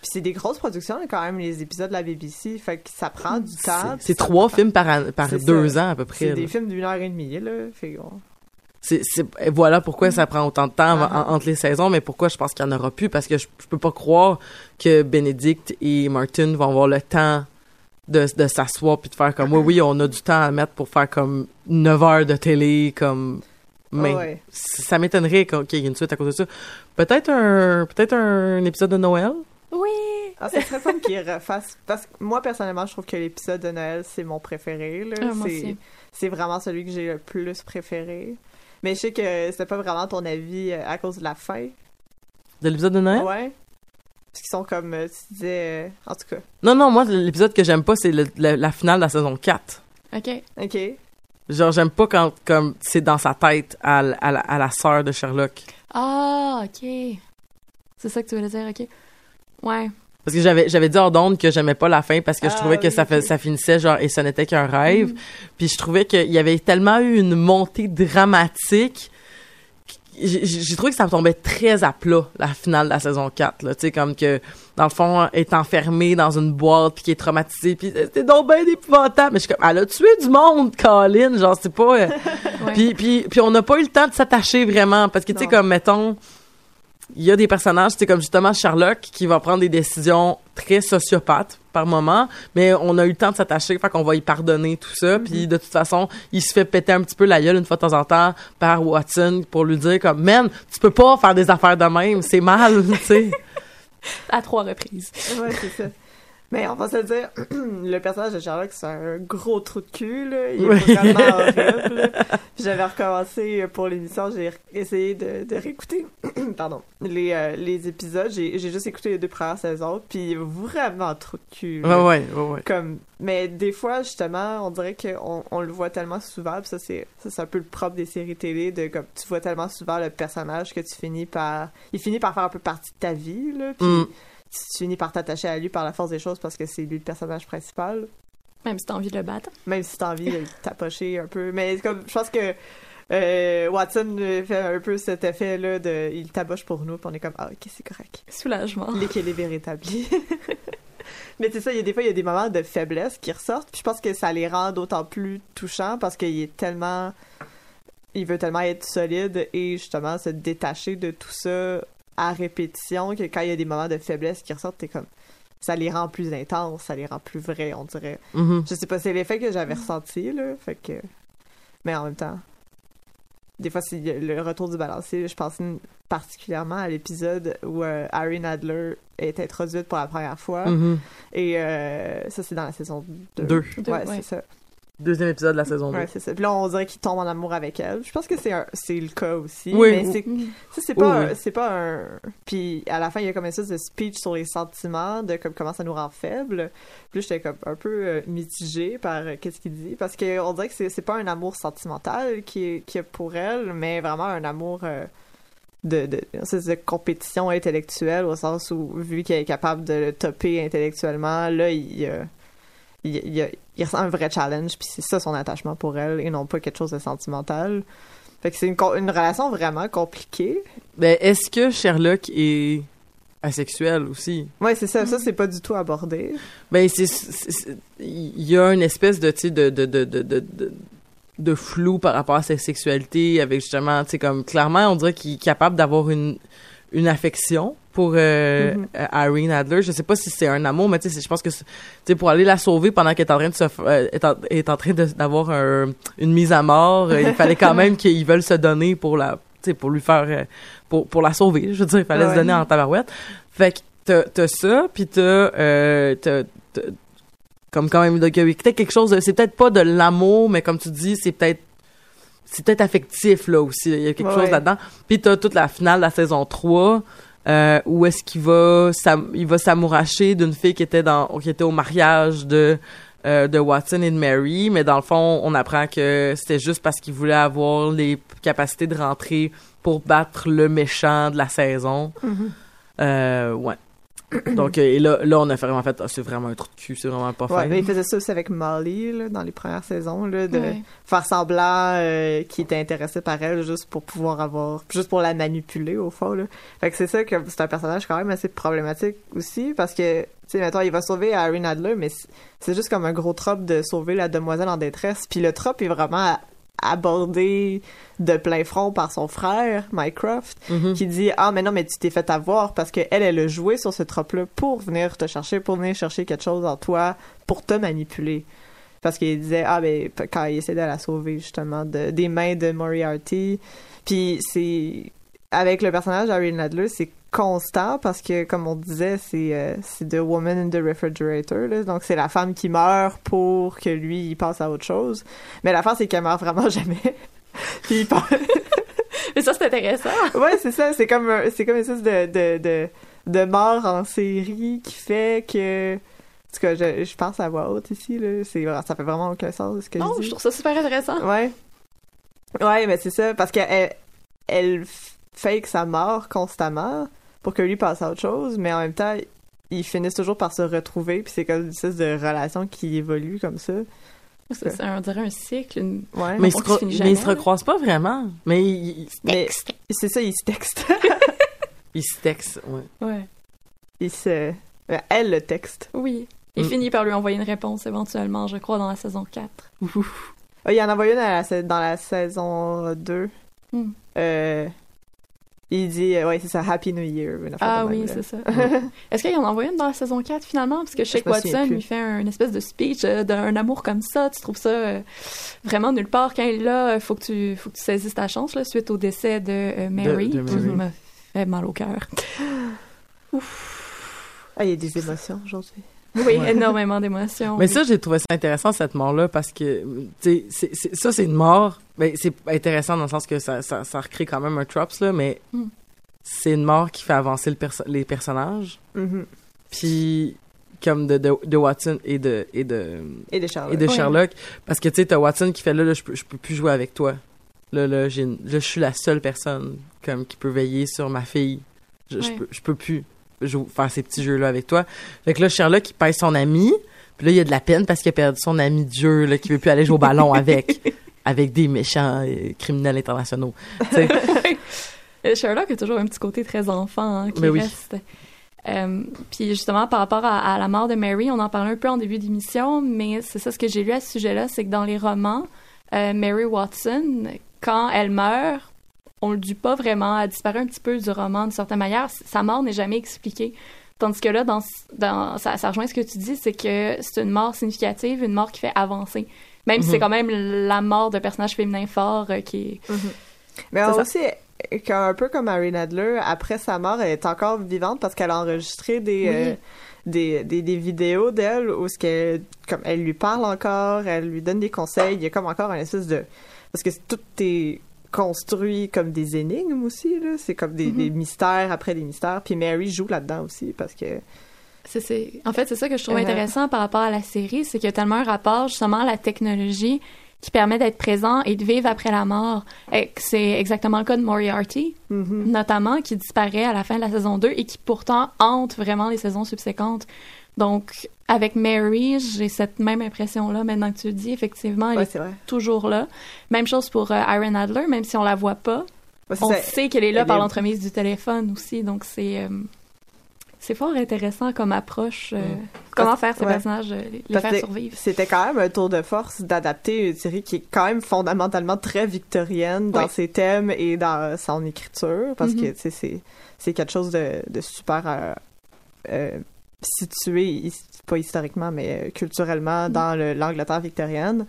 Puis c'est des grosses productions, quand même, les épisodes de la BBC. Fait que ça prend du temps. c'est trois prend- films par an- par deux ça. ans à peu près C'est des films d'une heure et demie, là. Fait C'est, voilà pourquoi ça prend autant de temps en- Ah. entre les saisons, mais pourquoi je pense qu'il n'y en aura plus, parce que je, je peux pas croire que Benedict et Martin vont avoir le temps de, de s'asseoir puis de faire comme, oui, oui, on a du temps à mettre pour faire comme 9 heures de télé, comme, mais ouais. ça m'étonnerait qu'il y ait une suite à cause de ça. Peut-être un, peut-être un épisode de Noël? Oui! Ah, ça serait fun qu'ils refassent. Parce que moi, personnellement, je trouve que l'épisode de Noël, c'est mon préféré, là. Ah, c'est vraiment celui que j'ai le plus préféré. Mais je sais que c'était pas vraiment ton avis euh, à cause de la fin. De l'épisode de Noël? Ouais. Parce qu'ils sont comme, euh, tu disais... euh, En tout cas. Non, non, moi, l'épisode que j'aime pas, c'est le- le- la finale de la saison 4. OK. OK. Genre, j'aime pas quand, comme, c'est dans sa tête à, à la, à la sœur de Sherlock. Ah, OK. C'est ça que tu voulais dire, OK. Ouais. Parce que j'avais j'avais dit hors d'onde que j'aimais pas la fin parce que je Ah, trouvais que oui, ça fait ça finissait genre et ce n'était qu'un rêve. Mm. Puis je trouvais qu'il y avait tellement eu une montée dramatique j'ai trouvé que ça me tombait très à plat la finale de la saison 4 là. Tu sais comme que dans le fond est enfermée dans une boîte puis qui est traumatisée puis c'était donc bien épouvantable. Mais je suis comme elle a tué du monde Colin! Genre c'est pas euh, puis puis puis on n'a pas eu le temps de s'attacher vraiment parce que tu sais comme mettons il y a des personnages, c'est comme justement Sherlock qui va prendre des décisions très sociopathes par moment, mais on a eu le temps de s'attacher, fait qu'on va y pardonner tout ça, puis de toute façon, il se fait péter un petit peu la gueule une fois de temps en temps par Watson pour lui dire comme man, tu peux pas faire des affaires de même, c'est mal, tu sais. À trois reprises. Ouais, c'est ça. Mais on va se dire, le personnage de Sherlock, c'est un gros trou de cul, là. Il est Oui. horrible. Puis J'avais recommencé pour l'émission, j'ai essayé de, de réécouter, pardon, les, euh, les épisodes. J'ai juste écouté les deux premières saisons, puis vraiment trou de cul. Ouais ouais, ouais ouais. Comme, mais des fois, justement, on dirait qu'on on le voit tellement souvent, puis ça, c'est ça, c'est un peu le propre des séries télé, de comme, tu vois tellement souvent le personnage que tu finis par... Il finit par faire un peu partie de ta vie, là, puis Mm. Tu finis par t'attacher à lui par la force des choses parce que c'est lui le personnage principal, Même si t'as envie de le battre. même si t'as envie de le tapocher un peu. Mais comme, je pense que euh, Watson fait un peu cet effet-là de... Il taboche pour nous, puis on est comme, ah, ok, c'est correct. Soulagement. L'équilibre est rétabli. Mais c'est ça, il y a des fois, il y a des moments de faiblesse qui ressortent. Puis je pense que ça les rend d'autant plus touchants parce qu'il est tellement. Il veut tellement être solide et justement se détacher de tout ça à répétition que quand il y a des moments de faiblesse qui ressortent, t'es comme. Ça les rend plus intenses, ça les rend plus vrais, on dirait. Mhm. Je sais pas, c'est l'effet que j'avais ressenti, là. Fait que. Mais en même temps. Des fois, c'est le retour du balancier. Je pense particulièrement à l'épisode où euh, Harry Nadler est introduite pour la première fois. Mhm. Et euh, ça, c'est dans la saison 2. Deux. Deux, Ouais, ouais. c'est ça. Deuxième épisode de la saison 2. Ouais, c'est ça. Puis là, on dirait qu'il tombe en amour avec elle. Je pense que c'est un- c'est le cas aussi. Oui. Mais c'est c'est pas, oui. c'est pas un. Puis à la fin, il y a comme une espèce de speech sur les sentiments, de comme comment ça nous rend faibles. Puis j'étais comme un peu euh, mitigée par euh, qu'est-ce qu'il dit, parce que on dirait que c'est c'est pas un amour sentimental qui est, qui est pour elle, mais vraiment un amour. euh, de, de, de compétition intellectuelle au sens où vu qu'elle est capable de le topper intellectuellement là il, euh, il, il, il ressent un vrai challenge puis c'est ça son attachement pour elle et non pas quelque chose de sentimental. Fait que c'est une, une relation vraiment compliquée. Ben, est-ce que Sherlock est asexuel aussi? ouais c'est ça ça c'est pas du tout abordé. Ben, c'est, il y a une espèce de, tu sais, de, de, de, de, de, de- de flou par rapport à sa sexualité avec justement, tu sais, comme, clairement, on dirait qu'il est capable d'avoir une, une affection pour euh, Mhm. euh, Harry Nadler. Je sais pas si c'est un amour, mais tu sais, c'est- je pense que, c'est- tu sais, pour aller la sauver pendant qu'elle est en train de se, euh, est en, est en train de- d'avoir un- une mise à mort, euh, il fallait quand même qu'ils veulent se donner pour la, tu sais, pour lui faire, euh, pour, pour la sauver. Je veux dire, il fallait Ouais. se donner en tabarouette. Fait que t'as, ça, puis t'as, euh, comme quand même, peut-être quelque chose, de- c'est peut-être pas de l'amour, mais comme tu dis, c'est peut-être, c'est peut-être affectif, là, aussi. Il y a quelque Ouais. chose là-dedans. Puis t'as toute la finale de la saison 3, euh, où est-ce qu'il va, il va s'amouracher d'une fille qui était dans, qui était au mariage de, euh, de Watson et de Mary, mais dans le fond, on apprend que c'était juste parce qu'il voulait avoir les capacités de rentrer pour battre le méchant de la saison. Euh, ouais. Donc, euh, et là, là, on a vraiment fait, ah, c'est vraiment un trou de cul, c'est vraiment pas ouais fin. il faisait ça aussi avec Molly là, dans les premières saisons là, de Ouais. faire semblant euh, qu'il était intéressé par elle juste pour pouvoir avoir juste pour la manipuler au fond là. Fait que c'est ça que c'est un personnage quand même assez problématique aussi parce que tu sais mettons il va sauver Harry Nadler mais c'est- c'est juste comme un gros trope de sauver la demoiselle en détresse puis le trope est vraiment abordé de plein front par son frère Mycroft Mhm. qui dit ah mais non mais tu t'es fait avoir parce que elle a joué sur ce trope là pour venir te chercher pour venir chercher quelque chose en toi pour te manipuler parce qu'il disait ah ben quand il essaie de la sauver justement de, des mains de Moriarty puis c'est avec le personnage Harry Nadler c'est constant parce que comme on disait c'est euh, c'est The Woman in the Refrigerator là. donc c'est la femme qui meurt pour que lui il passe à autre chose mais l'affaire c'est qu'elle meurt vraiment jamais puis il Mais ça, c'est intéressant. ouais, c'est ça. C'est comme, un- c'est comme une espèce de, de, de, de mort en série qui fait que. En tout cas, je, je pense à voix haute ici, là. C'est, ça fait vraiment aucun sens ce que Non, je dis. je trouve ça super intéressant. Ouais. Ouais, mais c'est ça. Parce qu'elle elle fake sa mort constamment pour que lui passe à autre chose, mais en même temps, ils finissent toujours par se retrouver, puis c'est comme une espèce de relation qui évolue comme ça. C'est ça, on dirait un cycle. Une... Ouais. Mais, ils se, mais ils se recroisent pas vraiment. Mais ils, Mais c'est ça, ils se textent. ils se textent, ouais. Ouais. ils se... euh, Elle le texte. Oui. Il Mm. finit par lui envoyer une réponse éventuellement, je crois, dans la saison 4. Ah, il en a envoyé une à la sa- dans la saison 2. Hmm. Euh, il dit, euh, ouais, c'est ça, Happy New Year. Ah oui, c'est ça. Est-ce qu'il en a envoyé une dans la saison 4 finalement? Parce que souviens Watson lui fait un, une espèce de speech euh, d'un amour comme ça. Tu trouves ça euh, vraiment nulle part? Quand il est là, il faut que tu, faut que tu saisisses ta chance là, suite au décès de euh, Mary. de Mary. qui m'a fait mal au cœur. Ah, il y a des émotions aujourd'hui. Oui, Ouais. énormément d'émotions. Mais oui. ça, j'ai trouvé ça intéressant, cette mort-là, parce que, tu sais, ça, c'est une mort. Ben, c'est intéressant dans le sens que ça, ça, ça recrée quand même un trops, là, mais Mm. c'est une mort qui fait avancer le perso- les personnages. Mhm. Puis, comme de, de, de Watson et de, et de, Et de Charlotte. et de Ouais. Sherlock. Parce que, tu sais, t'as Watson qui fait là, là, je peux, je peux plus jouer avec toi. Là, là, j'ai une- là, je suis la seule personne, comme, qui peut veiller sur ma fille. Je, je Ouais. peux, je peux plus jou- faire ces petits jeux-là avec toi. Fait que là, Sherlock, il pèse son ami. Puis là, il y a de la peine parce qu'il a perdu son ami de jeu, là, qui veut plus aller jouer au ballon avec, avec des méchants euh, criminels internationaux. Euh, Sherlock a toujours un petit côté très enfant hein, qui Mais oui. reste. Euh, puis justement, par rapport à, à la mort de Mary, on en parlait un peu en début d'émission, mais c'est ça ce que j'ai lu à ce sujet-là, c'est que dans les romans, euh, Mary Watson, quand elle meurt, on le dit pas vraiment, elle disparaît un petit peu du roman d'une certaine manière. Sa mort n'est jamais expliquée. Tandis que là, dans, dans, ça, ça rejoint ce que tu dis, c'est que c'est une mort significative, une mort qui fait avancer. Même si Mhm. c'est quand même la mort de personnage féminin fort euh, qui est... Mais C'est ça. aussi, qu'un- un peu comme Mary Nadler, après sa mort, elle est encore vivante parce qu'elle a enregistré des, Oui. euh, des, des, des vidéos d'elle où ce qu'elle, comme elle lui parle encore, elle lui donne des conseils. Il y a comme encore un espèce de. Parce que tout est construit comme des énigmes aussi, là. C'est comme des, Mhm. des mystères après des mystères. Puis Mary joue là-dedans aussi parce que. C'est, c'est... En fait, c'est ça que je trouve intéressant par rapport à la série, c'est qu'il y a tellement un rapport justement à la technologie qui permet d'être présent et de vivre après la mort. C'est exactement le cas de Moriarty, Mhm. notamment, qui disparaît à la fin de la saison 2 et qui pourtant hante vraiment les saisons subséquentes. Donc, avec Mary, j'ai cette même impression-là maintenant que tu le dis. Effectivement, elle Ouais, est toujours là. Même chose pour euh, Iron Adler, même si on la voit pas. Ouais, On ça. sait qu'elle est là Elle par est- l'entremise du téléphone aussi, donc c'est euh, c'est fort intéressant comme approche. euh, Comment faire ces Ouais. personnages, euh, les, Parce faire survivre. C'était quand même un tour de force d'adapter une série qui est quand même fondamentalement très victorienne dans Oui. ses thèmes et dans son écriture, parce Mhm. que tu sais, c'est c'est quelque chose de, de super euh, euh, situé, pas historiquement, mais euh, culturellement Mhm. dans le- l'Angleterre victorienne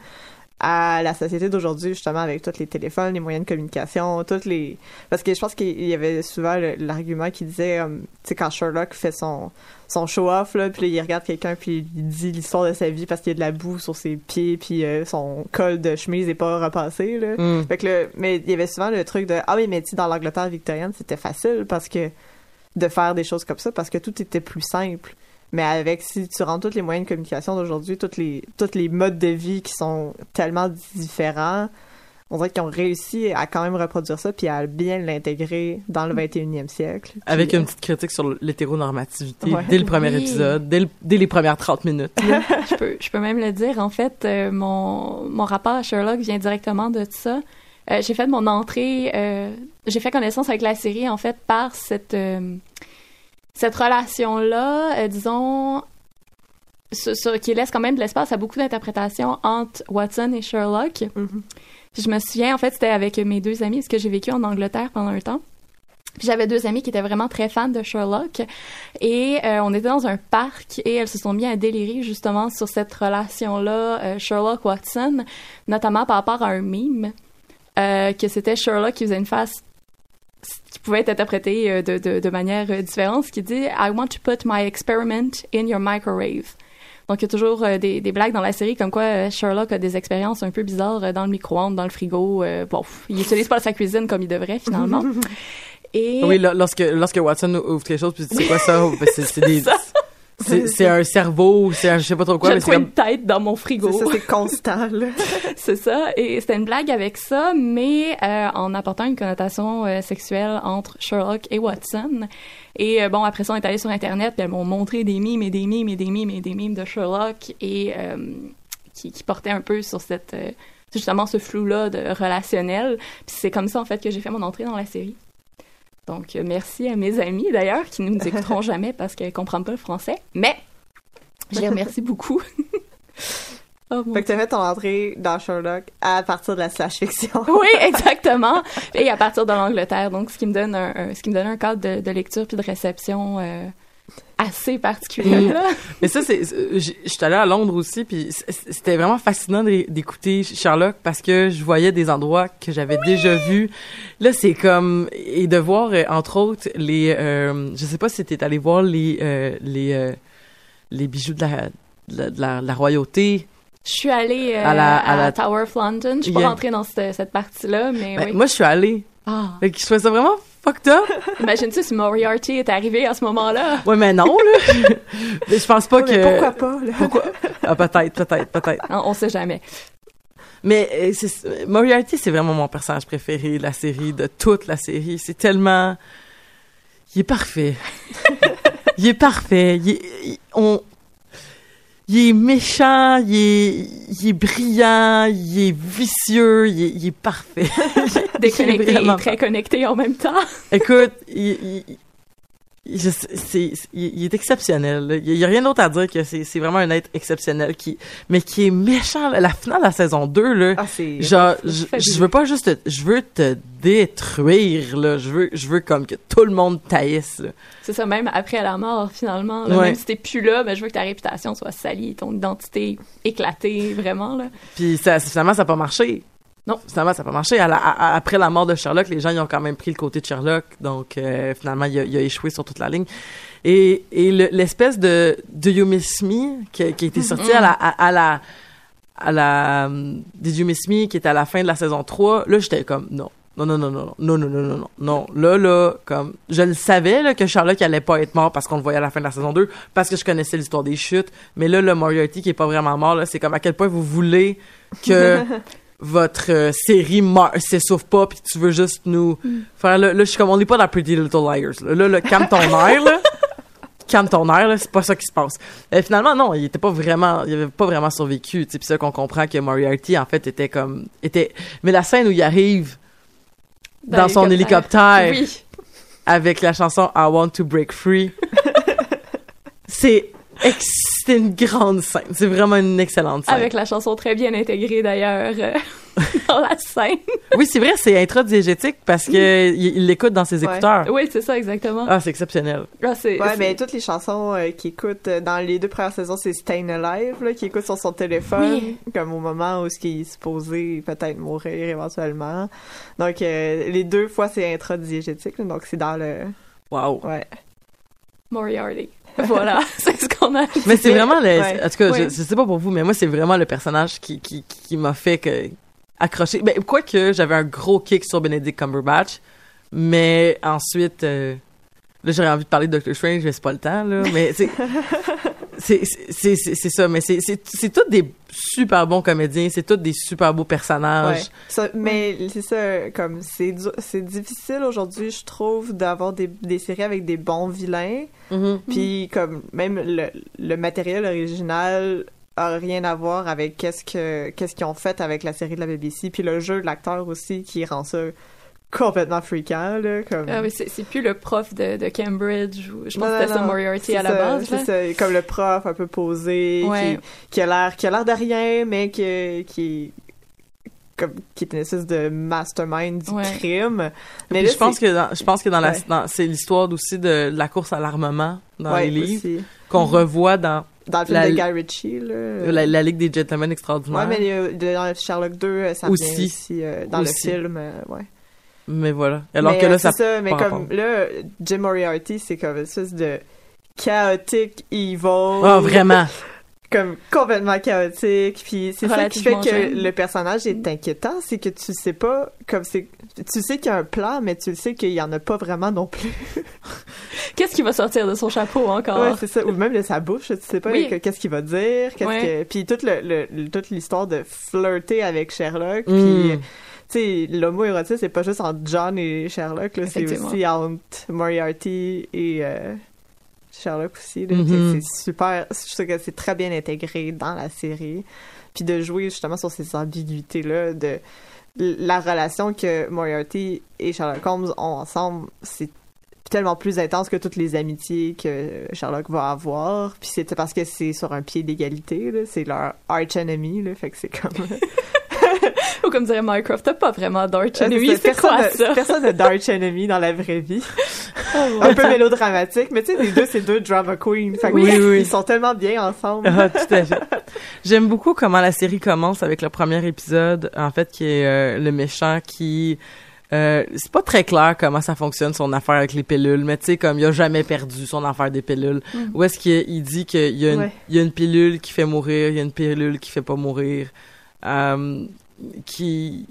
à la société d'aujourd'hui justement avec tous les téléphones, les moyens de communication, toutes les parce que je pense qu'il y avait souvent l'argument qui disait euh, tu sais quand Sherlock fait son son show-off, là, puis là, il regarde quelqu'un, puis il dit l'histoire de sa vie parce qu'il y a de la boue sur ses pieds, puis euh, son col de chemise est pas repassé, là. Mm. Fait que là, mais il y avait souvent le truc de « Ah oui, mais tu dans l'Angleterre victorienne, c'était facile parce que de faire des choses comme ça, parce que tout était plus simple. Mais avec, si tu rends tous les moyens de communication d'aujourd'hui, tous les, tous les modes de vie qui sont tellement différents, on dirait qu'ils ont réussi à quand même reproduire ça, puis à bien l'intégrer dans le 21e siècle. Puis, Avec euh, une petite critique sur l'hétéronormativité Ouais. dès le premier Oui. épisode, dès, le- dès les premières 30 minutes. je, peux, je peux même le dire. En fait, euh, mon, mon rapport à Sherlock vient directement de ça. Euh, j'ai fait mon entrée, euh, j'ai fait connaissance avec la série, en fait, par cette, euh, cette relation-là, euh, disons, sur- sur- qui laisse quand même de l'espace à beaucoup d'interprétations entre Watson et Sherlock. Mhm. Puis je me souviens, en fait, c'était avec mes deux amis, parce que j'ai vécu en Angleterre pendant un temps. J'avais deux amis qui étaient vraiment très fans de Sherlock. Et euh, on était dans un parc et elles se sont mis à délirer justement sur cette relation-là, euh, Sherlock-Watson, notamment par rapport à un mime, euh, que c'était Sherlock qui faisait une face qui pouvait être interprétée euh, de, de, de manière euh, différente, ce qui dit « I want to put my experiment in your microwave ». Donc, il y a toujours des, des blagues dans la série comme quoi Sherlock a des expériences un peu bizarres dans le micro-ondes, dans le frigo. euh, bon, il utilise pas sa cuisine comme il devrait, finalement. Et Oui, lo- lorsque, lorsque Watson ouvre quelque chose, puis c'est quoi ça? Ben, c'est des... C'est c'est un cerveau, c'est un je sais pas trop quoi, j'ai trouvé une tête dans mon frigo. C'est ça, c'est constant, là. C'est ça. Et c'était une blague avec ça, mais euh, en apportant une connotation euh, sexuelle entre Sherlock et Watson. Et euh, bon, après ça, on est allé sur Internet, puis elles m'ont montré des mimes et des mimes et des mimes et des mimes de Sherlock et euh, qui, qui portait un peu sur cette euh, justement ce flou-là de relationnel. Puis c'est comme ça, en fait, que j'ai fait mon entrée dans la série. Donc, euh, merci à mes amis, d'ailleurs, qui ne nous écouteront jamais parce qu'elles ne comprennent pas le français. Mais, je les remercie beaucoup. Oh, Fait que t'as fait ton entrée dans Sherlock à partir de la slash fiction. oui, exactement. Et à partir de l'Angleterre, donc ce qui me donne un, un- ce qui me donne un cadre de, de lecture puis de réception euh, assez particulier. Mm. là. Mais ça, c'est, c'est- j- j'étais allée à Londres aussi, puis c'était vraiment fascinant d'é- d'écouter Sherlock parce que je voyais des endroits que j'avais déjà vus. Là, c'est comme et de voir euh, entre autres les, euh, je sais pas si t'es allé voir les euh, les euh, les bijoux de la de la, de la- de la royauté. Je suis allée euh, À la- à à, la- Tower of London. Je suis pas Yeah. rentrée dans cette, cette partie-là, mais Ben, oui. Moi, je suis allée. Ah. Fait que je trouvais ça vraiment fucked up. Imagine-tu si Moriarty est arrivé à ce moment-là. Ouais, mais non là. Mais je pense pas Ouais, que. mais pourquoi pas, là? Pourquoi? Ah, peut-être, peut-être, peut-être. On, on sait jamais. Mais euh, Moriarty, c'est vraiment mon personnage préféré de la série, de toute la série. C'est tellement... Il est parfait. il est parfait. Il est, il- on... il est méchant, il est, il est brillant, il est vicieux, il est, il est parfait. Déconnecté et très connecté en même temps. Écoute, il- je c'est, il est exceptionnel. là. Il y a rien d'autre à dire que c'est, c'est vraiment un être exceptionnel qui, mais qui est méchant. là. La finale de la saison 2, là, Ah, c'est... genre, je, je veux pas juste te, je veux te détruire, là. Je veux, je veux comme que tout le monde taillisse. C'est ça, même après la mort, finalement. là, Ouais. Même si t'es plus là, ben, je veux que ta réputation soit salie, ton identité éclatée, vraiment. Là. Puis ça, finalement, ça n'a pas marché. Non. Finalement, ça n'a pas marché. À la- à- à- après la mort de Sherlock, les gens ils ont quand même pris le côté de Sherlock. Donc, euh, finalement, il a, il a échoué sur toute la ligne. Et, et le- l'espèce de Do You Miss Me qui, qui a été sorti à la... À, à la à la um, Did You Miss Me qui était à la fin de la saison 3, là j'étais comme non. Non non non non non non non non non non là là comme je le savais là que Sherlock allait pas être mort parce qu'on le voyait à la fin de la saison 2 parce que je connaissais l'histoire des chutes mais là le Moriarty qui est pas vraiment mort là c'est comme à quel point vous voulez que votre euh, série s'essouffle pas puis tu veux juste nous faire là, là je suis comme on n'est pas dans Pretty Little Liars là là, là calme ton air là calme ton air, là, c'est pas ça qui se passe. Euh, finalement, non, il était pas vraiment, il avait pas vraiment survécu, tu sais, puis ça qu'on comprend que Moriarty, en fait, était comme, était, mais la scène où il arrive dans, son hélicoptère Oui. avec la chanson I Want to Break Free, c'est, c'est une grande scène, c'est vraiment une excellente scène. Avec la chanson très bien intégrée, d'ailleurs, euh, dans la scène. Oui, c'est vrai, c'est introdiégétique parce que il il l'écoute dans ses Ouais. écouteurs. Oui, c'est ça, exactement. Ah, c'est exceptionnel. Ah, c'est, Ouais, mais toutes les chansons euh, qu'il écoute euh, dans les deux premières saisons, c'est Stayin' Alive, là, qu'il écoute sur son téléphone, Oui. comme au moment où ce qu'il est supposé peut-être mourir éventuellement. Donc, euh, les deux fois, c'est intradiégétique, là, donc c'est dans le... Wow. Ouais. Moriarty. Voilà, c'est ce qu'on a. Mais c'est vraiment le, Ouais. en tout cas, je sais pas pour vous, mais moi, c'est vraiment le personnage qui, qui, qui m'a fait que, accrocher. Ben, quoique, j'avais un gros kick sur Benedict Cumberbatch, mais ensuite, euh, là, j'aurais envie de parler de Doctor Strange, mais c'est pas le temps, là, mais c'est, ça, mais c'est, tous des super bons comédiens, c'est tous des super beaux Ouais. personnages. Ça- mais c'est ça, comme c'est difficile aujourd'hui, je trouve, d'avoir des, des séries avec des bons vilains. Mhm. Puis comme même le, le matériel original a rien à voir avec qu'est-ce que qu'est-ce qu'ils ont fait avec la série de la BBC, puis le jeu de l'acteur aussi qui rend ça complètement freakant là, comme Ah oui, c'est, c'est plus le prof de, de Cambridge. ou- Je pense Non, que c'était ça. Moriarty C'est à la ça, base. c'est là. ça, comme le prof un peu posé Ouais. qui, qui a l'air qui a l'air de rien mais que qui comme qui est une espèce de mastermind du Ouais. crime. Mais là, je pense que dans, je pense que dans la, Ouais. dans- c'est l'histoire aussi de la course à l'armement dans ouais, les livres aussi. qu'on revoit dans dans le film la- de Guy Ritchie là. la, la Ligue des Gentlemen Extraordinaires. Ouais, mais euh, dans Sherlock 2, euh, ça Aussi. revient aussi euh, dans Aussi. le film, euh, ouais. Mais voilà. Alors mais, que là, euh, ça. c'est ça, mais comme rapport. là, Jim Moriarty, c'est comme une espèce de chaotic evil. Ah, vraiment. Comme complètement chaotique. Puis c'est ça qui fait que jeune. le personnage est inquiétant, c'est que tu sais pas, comme c'est, tu sais qu'il y a un plan, mais tu le sais qu'il y en a pas vraiment non plus. Qu'est-ce qui va sortir de son chapeau encore? Ouais, c'est ça. Ou même de sa bouche, tu sais pas Oui. qu'est-ce qu'il va dire, qu'est-ce Ouais. que... Puis toute, le- toute l'histoire de flirter avec Sherlock, Mm. puis... Tu sais, l'homo-érotisme, c'est pas juste entre John et Sherlock, là, c'est aussi entre Moriarty et... euh, Sherlock aussi. Mhm. C'est- super. Je trouve que c'est très bien intégré dans la série. Puis de jouer justement sur ces ambiguïtés-là, de la relation que Moriarty et Sherlock Holmes ont ensemble, c'est tellement plus intense que toutes les amitiés que Sherlock va avoir. Puis c'est parce que c'est sur un pied d'égalité. C'est leur arch enemy, là. Fait que c'est comme... Ou comme dirait Minecraft, t'as pas vraiment d'arch Ah, enemy, c'est Personne quoi ça? Personne n'a d'arch enemy dans la vraie vie. Oh, un peu mélodramatique, mais tu sais, les deux, c'est deux drama queens. Fait Oui, ils, oui. ils sont tellement bien ensemble. Ah, tout à fait. J'aime beaucoup comment la série commence avec le premier épisode, en fait, qui est euh, le méchant qui... Euh, c'est pas très clair comment ça fonctionne son affaire avec les pilules, mais tu sais comme il a jamais perdu son affaire des pilules. Mhm. Où est-ce qu'il il dit qu'il y a une Ouais. il y a une pilule qui fait mourir, il y a une pilule qui fait pas mourir, euh, qui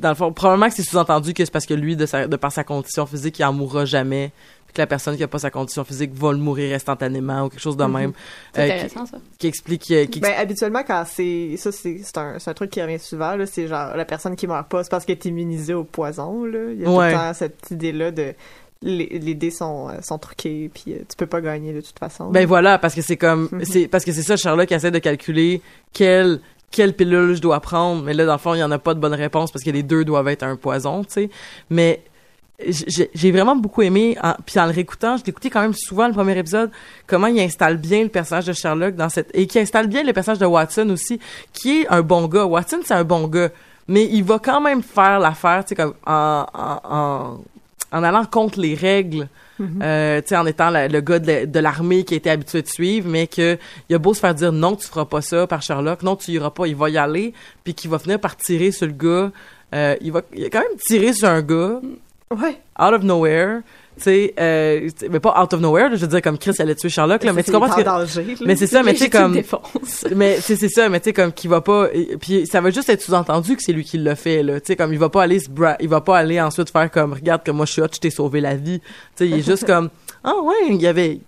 dans le fond probablement que c'est sous-entendu que c'est parce que lui de, sa, de par sa condition physique il en mourra jamais, puis que la personne qui a pas sa condition physique va le mourir instantanément ou quelque chose de Mhm. même. C'est Euh, qui- intéressant, ça. qui explique euh, qui Ben, habituellement, quand c'est. Ça, c'est c'est un, c'est un truc qui revient souvent, là. C'est genre, la personne qui meurt pas, c'est parce qu'elle est immunisée au poison, là. Il y a Ouais. tout le temps cette idée-là de. Les, les dés sont, euh, sont truqués, puis euh, tu peux pas gagner de toute façon. Ben voilà, parce que c'est comme Mhm. c'est parce que c'est ça Sherlock essaie de calculer quelle quelle pilule je dois prendre, mais là dans le fond, il y en a pas de bonne réponse parce que les deux doivent être un poison, tu sais. Mais j'ai vraiment beaucoup aimé en, puis en le réécoutant, je l'écoutais quand même souvent le premier épisode comment il installe bien le personnage de Sherlock dans cette et qui installe bien le personnage de Watson aussi, qui est un bon gars. Watson, c'est un bon gars, mais il va quand même faire l'affaire, tu sais comme en, en en allant contre les règles euh, tu sais, en étant la- le gars de, la- de l'armée qui était habitué de suivre, mais que il a beau se faire dire non, tu feras pas ça par Sherlock, non, tu iras pas, il va y aller, puis qu'il va finir par tirer sur le gars. Euh, il va, il a quand même tiré sur un gars Ouais. out of nowhere, tu sais, euh, mais pas out of nowhere, là, je veux dire comme Chris allait tuer Sherlock, là, mais tu comprends que- danger, mais c'est ça, mais tu sais comme mais c'est c'est ça mais tu sais comme qu'il va pas et- puis ça va juste être sous-entendu que c'est lui qui l'a fait là. Tu sais comme il va pas aller se bra- il va pas aller ensuite faire comme regarde que moi je suis hot je t'ai sauvé la vie. Tu sais il est juste comme ah ouais il y avait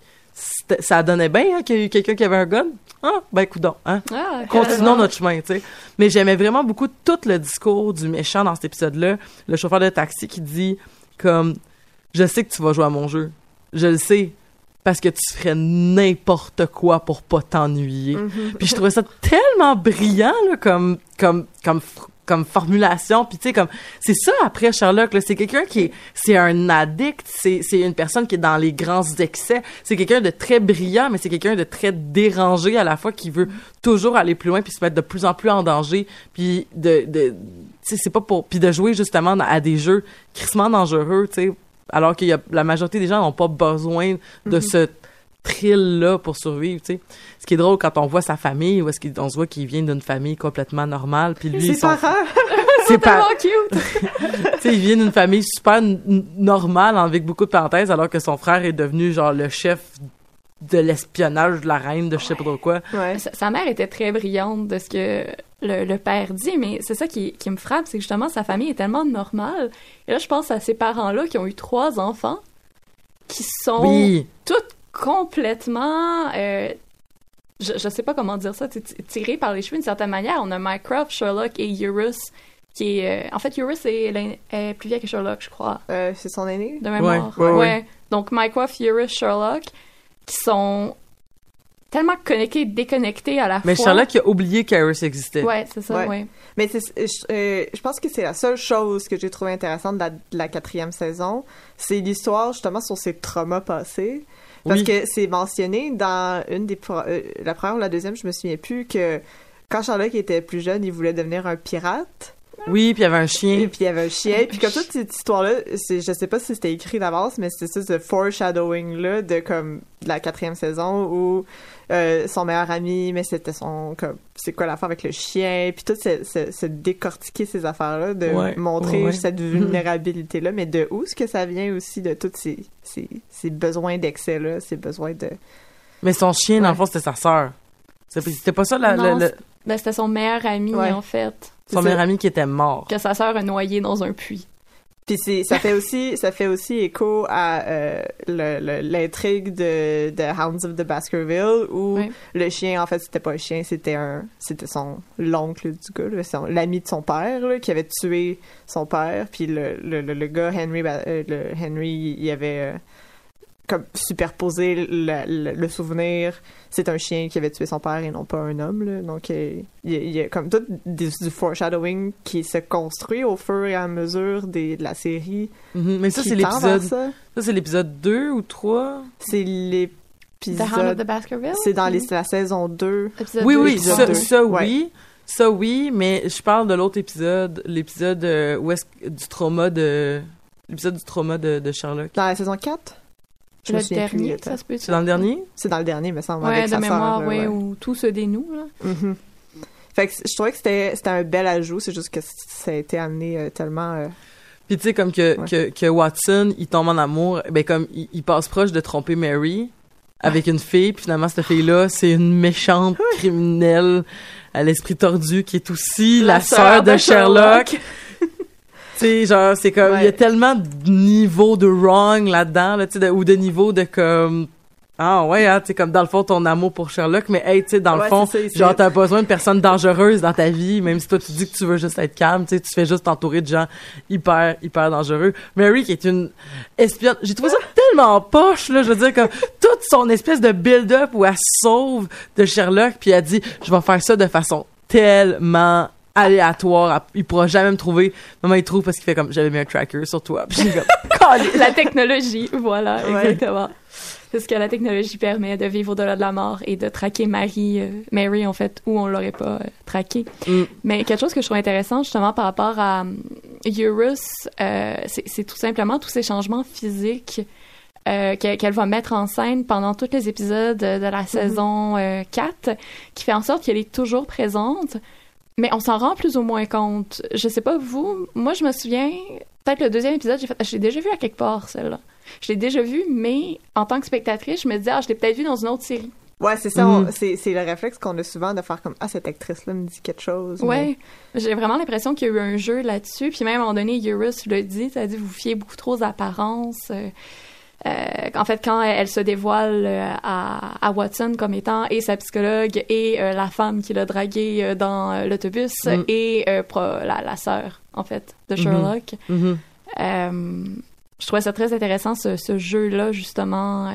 ça donnait bien hein, qu'il y a eu quelqu'un qui avait un gun? Ah ben coudon hein. Ah, continuons notre chemin, tu sais. Mais j'aimais vraiment beaucoup tout le discours du méchant dans cet épisode-là. Le chauffeur de taxi qui dit comme je sais que tu vas jouer à mon jeu. Je le sais. Parce que tu ferais n'importe quoi pour pas t'ennuyer. Mhm. Puis je trouvais ça tellement brillant là, comme comme comme comme formulation. Puis tu sais comme c'est ça après Sherlock là. C'est quelqu'un qui est c'est un addict. C'est c'est une personne qui est dans les grands excès. C'est quelqu'un de très brillant mais c'est quelqu'un de très dérangé à la fois qui veut toujours aller plus loin puis se mettre de plus en plus en danger. Puis de de tu sais c'est pas pour puis de jouer justement à des jeux crissement dangereux tu sais alors qu'il y a la majorité des gens n'ont pas besoin de ce thrill là pour survivre tu sais ce qui est drôle quand on voit sa famille ou est-ce qu'on se voit qu'il vient d'une famille complètement normale puis lui Ses son- parents. c'est pas Tellement cute! tu sais il vient d'une famille super normale avec beaucoup de parenthèses alors que son frère est devenu genre le chef de l'espionnage de la reine de je sais pas trop quoi Ouais. Sa, sa mère était très brillante de ce que le, le père dit, mais c'est ça qui, qui me frappe, c'est que justement sa famille est tellement normale. Et là, je pense à ces parents-là qui ont eu trois enfants, qui sont oui toutes complètement, euh, je, je sais pas comment dire ça, tirées par les cheveux d'une certaine manière. On a Mycroft, Sherlock et Eurus, qui est, euh, en fait, Eurus est, plus vieille que Sherlock, je crois, Euh, c'est son aîné? de mémoire. Ouais, ouais, ouais. Donc Mycroft, Eurus, Sherlock, qui sont tellement connectés et déconnectés à la mais fois. Sherlock il a oublié qu'Iris existait Ouais, c'est ça, Ouais. ouais. Mais je, euh, je pense que c'est la seule chose que j'ai trouvé intéressante de la, de la quatrième saison. C'est l'histoire justement sur ses traumas passés. Parce Oui. que c'est mentionné dans une des euh, la première ou la deuxième, je me souviens plus que quand Sherlock était plus jeune, il voulait devenir un pirate. Oui puis il y avait un chien puis il y avait un chien. Puis comme toute cette histoire-là, je sais pas si c'était écrit d'avance, mais c'était ça, ce foreshadowing-là de comme de la quatrième saison où euh, son meilleur ami, mais c'était son comme c'est quoi l'affaire avec le chien, puis tout se, se, se décortiquer ces affaires-là, de Ouais, montrer ouais, ouais. cette vulnérabilité-là, mais de où est-ce que ça vient aussi de tous ces, ces, ces besoins d'excès-là, ces besoins de... mais son chien dans le fond c'était sa sœur c'était pas ça la, Ben, c'était son meilleur ami, Ouais. en fait. Son c'est meilleur ça. ami qui était mort Que sa sœur a noyé dans un puits. Puis c'est, ça fait aussi, ça fait aussi écho à euh, le- le- l'intrigue de, de Hounds of the Baskerville où le chien, en fait, c'était pas un chien, c'était un, c'était son l'oncle du gars, là, son- l'ami de son père, là, qui avait tué son père. Puis le, le, le, le gars Henry, euh, le Henry, il avait, euh, comme superposer le, le- le souvenir. C'est un chien qui avait tué son père et non pas un homme. Là. Donc, euh, il y, a- il y a comme tout des- du foreshadowing qui se construit au fur et à mesure des, de la série. Mhm, Mais ça, c'est l'épisode. ça. Ça, c'est l'épisode 2 ou 3? C'est The Hound of l'épisode... the Baskerville? C'est dans les- la saison 2. Épisode Oui, oui, ça, deux. ça Ouais. oui. Ça, oui, mais je parle de l'autre épisode, l'épisode euh, où est-ce que- du trauma de. L'épisode du trauma de, de Sherlock. Dans la saison 4? Je Le plus, dernier, ça se peut C'est dans le dernier? C'est dans le dernier, me semble. Ouais, avec de sa mémoire, sœur, oui, là, ouais. où tout se dénoue, là. Mhm. Fait que je trouvais que c'était c'était un bel ajout, c'est juste que ça a été amené euh, tellement... euh, Puis tu sais, comme que, Ouais. que, que Watson, il tombe en amour, ben comme il, il passe proche de tromper Mary avec une fille, puis finalement, cette fille-là, c'est une méchante criminelle à l'esprit tordu qui est aussi la, La sœur sœur de, de Sherlock. Sherlock. Sais, genre, c'est comme, il y a tellement de niveaux de wrong là-dedans, là, tu sais, de- ou de niveaux de comme... Ah ouais, hein, tu sais, comme dans le fond, ton amour pour Sherlock, mais hey, tu sais, dans le fond, ça, genre, t'as besoin de personnes dangereuses dans ta vie, même si toi, tu dis que tu veux juste être calme, tu tu fais juste t'entourer de gens hyper, hyper dangereux. Mary, qui est une espionne, j'ai trouvé ça tellement poche, là, je veux dire, comme, toute son espèce de build-up où elle sauve de Sherlock, puis elle dit, je vais faire ça de façon tellement aléatoire, il pourra jamais me trouver. Maman, il trouve parce qu'il fait comme, j'avais mis un tracker sur toi, puis comme, la technologie, voilà, Ouais. exactement. C'est ce que la technologie permet de vivre au-delà de la mort et de traquer Marie, euh, Mary, en fait, où on l'aurait pas euh, traqué. Mm. Mais quelque chose que je trouve intéressant, justement, par rapport à euh, Eurus, euh, c'est tout simplement tous ces changements physiques euh, qu'elle qu'elle va mettre en scène pendant tous les épisodes de la saison euh, 4, qui fait en sorte qu'elle est toujours présente, mais on s'en rend plus ou moins compte. Je sais pas vous, moi je me souviens, peut-être le deuxième épisode, j'ai fait, je l'ai déjà vu à quelque part celle-là. Je l'ai déjà vu, mais en tant que spectatrice, je me disais, ah, je l'ai peut-être vu dans une autre série. Ouais, c'est ça, on- c'est le réflexe qu'on a souvent de faire comme « Ah, cette actrice-là me dit quelque chose. mais- Ouais, j'ai vraiment l'impression qu'il y a eu un jeu là-dessus. Puis même à un moment donné, Eurus le dit, ça dit vous vous fiez beaucoup trop aux apparences. Euh, en fait, quand elle, elle se dévoile euh, à, à Watson comme étant et sa psychologue et euh, la femme qui l'a draguée dans l'autobus Mm. et pro- la, la sœur, en fait, de Mhm. Sherlock. Mhm. Euh, je trouvais ça très intéressant, ce, ce jeu-là, justement.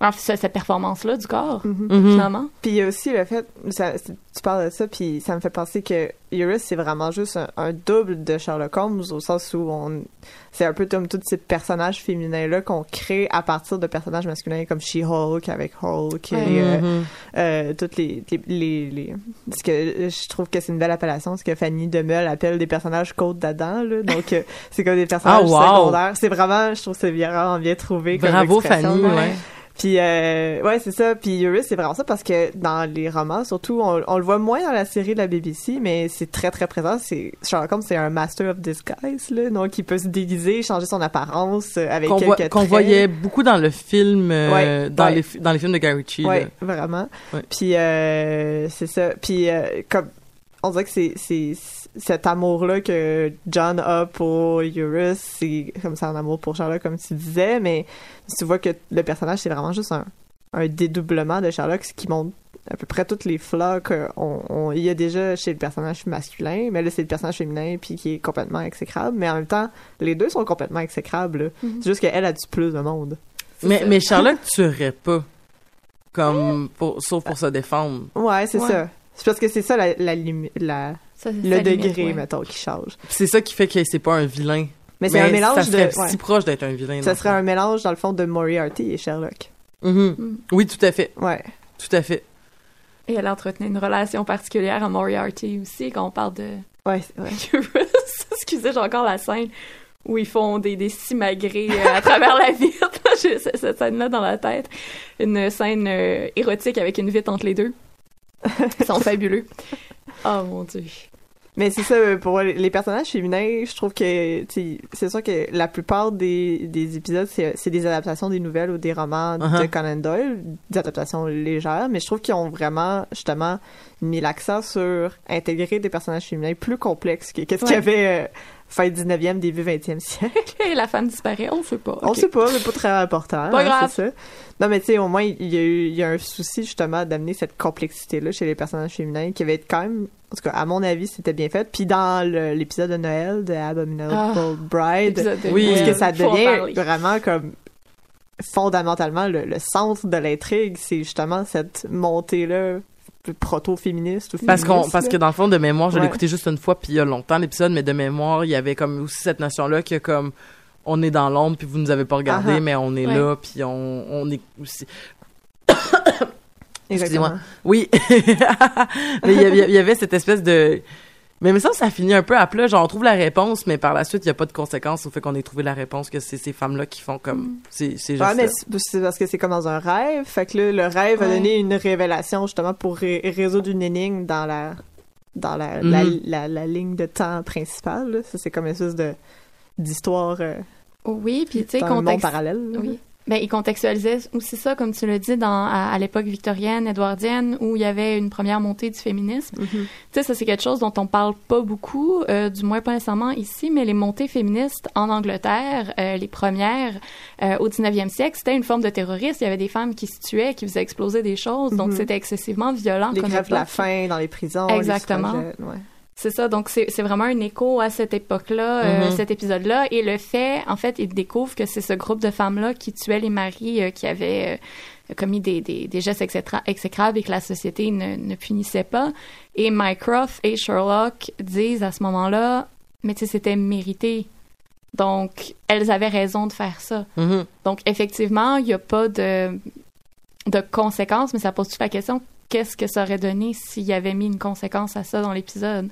Enfin, ce- cette performance-là du corps. Mhm. finalement. Puis il y a aussi le fait, ça, tu parles de ça, puis ça me fait penser que Eurus, c'est vraiment juste un, un double de Sherlock Holmes, au sens où on, c'est un peu comme tous ces personnages féminins-là qu'on crée à partir de personnages masculins comme She-Hulk avec Hulk et euh, Mhm. euh, toutes les, les, les, les- ce que je trouve que c'est une belle appellation, ce que Fanny Demeul appelle des personnages côte d'Adam, là. Donc, euh, c'est comme des personnages Ah, wow. secondaires. C'est vraiment, je trouve que c'est vraiment bien trouvé comme Bravo, expression. Fanny, ouais. Puis, euh, ouais, c'est ça. Puis Eurus, c'est vraiment ça parce que dans les romans, surtout, on, on le voit moins dans la série de la BBC, mais c'est très, très présent. C'est, Sherlock Holmes, c'est un master of disguise, là. Donc, il peut se déguiser, changer son apparence euh, avec qu'on quelques qu'on voyait beaucoup dans le film euh, Ouais, dans ouais. les fi- dans les films de Guy Ritchie là. Ouais, vraiment. Puis euh, c'est ça. Puis euh, comme on dirait que c'est c'est cet amour-là que John a pour Eurus, c'est comme ça un amour pour Sherlock, comme tu disais, mais tu vois que le personnage, c'est vraiment juste un, un dédoublement de Sherlock, ce qui montre à peu près toutes les flaws qu'on y a déjà chez le personnage masculin, mais là, c'est le personnage féminin, puis qui est complètement exécrable, mais en même temps, les deux sont complètement exécrables. Mhm. C'est juste qu'elle a du plus de monde. mais mais Sherlock tuerait pas comme pour, sauf pour se défendre. Ouais, c'est Ouais. ça. C'est parce que c'est ça la, la, la, Ça, le ça limite, degré, ouais. mettons, qui change. C'est ça qui fait que c'est pas un vilain. Mais c'est un mélange ça serait de. ouais. si proche d'être un vilain. Ça serait un mélange, dans le fond, de Moriarty et Sherlock. Mhm. Mm. Oui, tout à fait, Ouais. tout à fait. Et elle entretenait une relation particulière à Moriarty aussi, quand on parle de Ouais, c'est vrai. Eurus. Excusez, j'ai encore la scène où ils font des, des simagrées euh, à travers la vitre. J'ai cette, cette scène-là dans la tête. Une scène euh, érotique avec une vitre entre les deux. Ils sont fabuleux. Oh mon dieu. Mais c'est ça, pour les personnages féminins, je trouve que, c'est sûr que la plupart des, des épisodes, c'est des adaptations des nouvelles ou des romans de Uh-huh. Conan Doyle, des adaptations légères, mais je trouve qu'ils ont vraiment, justement, mis l'accent sur intégrer des personnages féminins plus complexes que qu'est-ce qu'il y avait euh, fin 19e, début 20e siècle. Et la femme disparaît, on sait pas. On Ok. sait pas, mais pas très important. Pas hein, grave. ça. Non, mais tu sais, au moins, il y, a eu, il y a un souci, justement, d'amener cette complexité-là chez les personnages féminins qui va être quand même, en tout cas, à mon avis, c'était bien fait. Puis dans l'épisode de Noël de Abominable Ah, Bride, Oui, que ça devient vraiment comme fondamentalement, le, le centre de l'intrigue, c'est justement cette montée-là proto-féministe ou Parce qu'on, parce que dans le fond, de mémoire, je l'ai Ouais. écouté juste une fois, puis il y a longtemps l'épisode, mais de mémoire, il y avait comme aussi cette notion-là que comme on est dans l'ombre, puis vous nous avez pas regardé, Ah-ha. mais on est Ouais. là, puis on, on est aussi. Excusez-moi. Oui, mais il y, avait, il y avait cette espèce de. Mais mais ça, ça finit un peu à plat. Genre, on trouve la réponse, mais par la suite, il n'y a pas de conséquences au fait qu'on ait trouvé la réponse, que c'est ces femmes-là qui font comme. C'est c'est juste. Ouais, mais c'est parce que c'est comme dans un rêve. Fait que là, le rêve a donné une révélation justement pour ré- résoudre une énigme dans la dans la, la, la, la ligne de temps principale. là. Ça, c'est comme une espèce de d'histoire euh, Oui, puis tu sais, dans un monde contexte... parallèle. là. Oui. Ben, il contextualisait aussi ça, comme tu l'as dit, dans, à, à l'époque victorienne, édouardienne, où il y avait une première montée du féminisme. Mhm. Tu sais, ça, c'est quelque chose dont on parle pas beaucoup, euh, du moins pas nécessairement ici, mais les montées féministes en Angleterre, euh, les premières euh, au 19e siècle, c'était une forme de terrorisme. Il y avait des femmes qui se tuaient, qui faisaient exploser des choses, donc Mhm. c'était excessivement violent. Les grèves de la faim dans les prisons. Exactement. les ouais. C'est ça, donc c'est c'est vraiment un écho à cette époque-là, euh, Mhm. cet épisode-là, et le fait, en fait, il découvre que c'est ce groupe de femmes-là qui tuaient les maris euh, qui avaient euh, commis des, des, des gestes exécra- exécrables et que la société ne, ne punissait pas. Et Mycroft et Sherlock disent à ce moment-là, mais tu sais, c'était mérité. Donc, elles avaient raison de faire ça. Mhm. Donc, effectivement, il n'y a pas de, de conséquences, mais ça pose toute la question qu'est-ce que ça aurait donné s'il y avait mis une conséquence à ça dans l'épisode?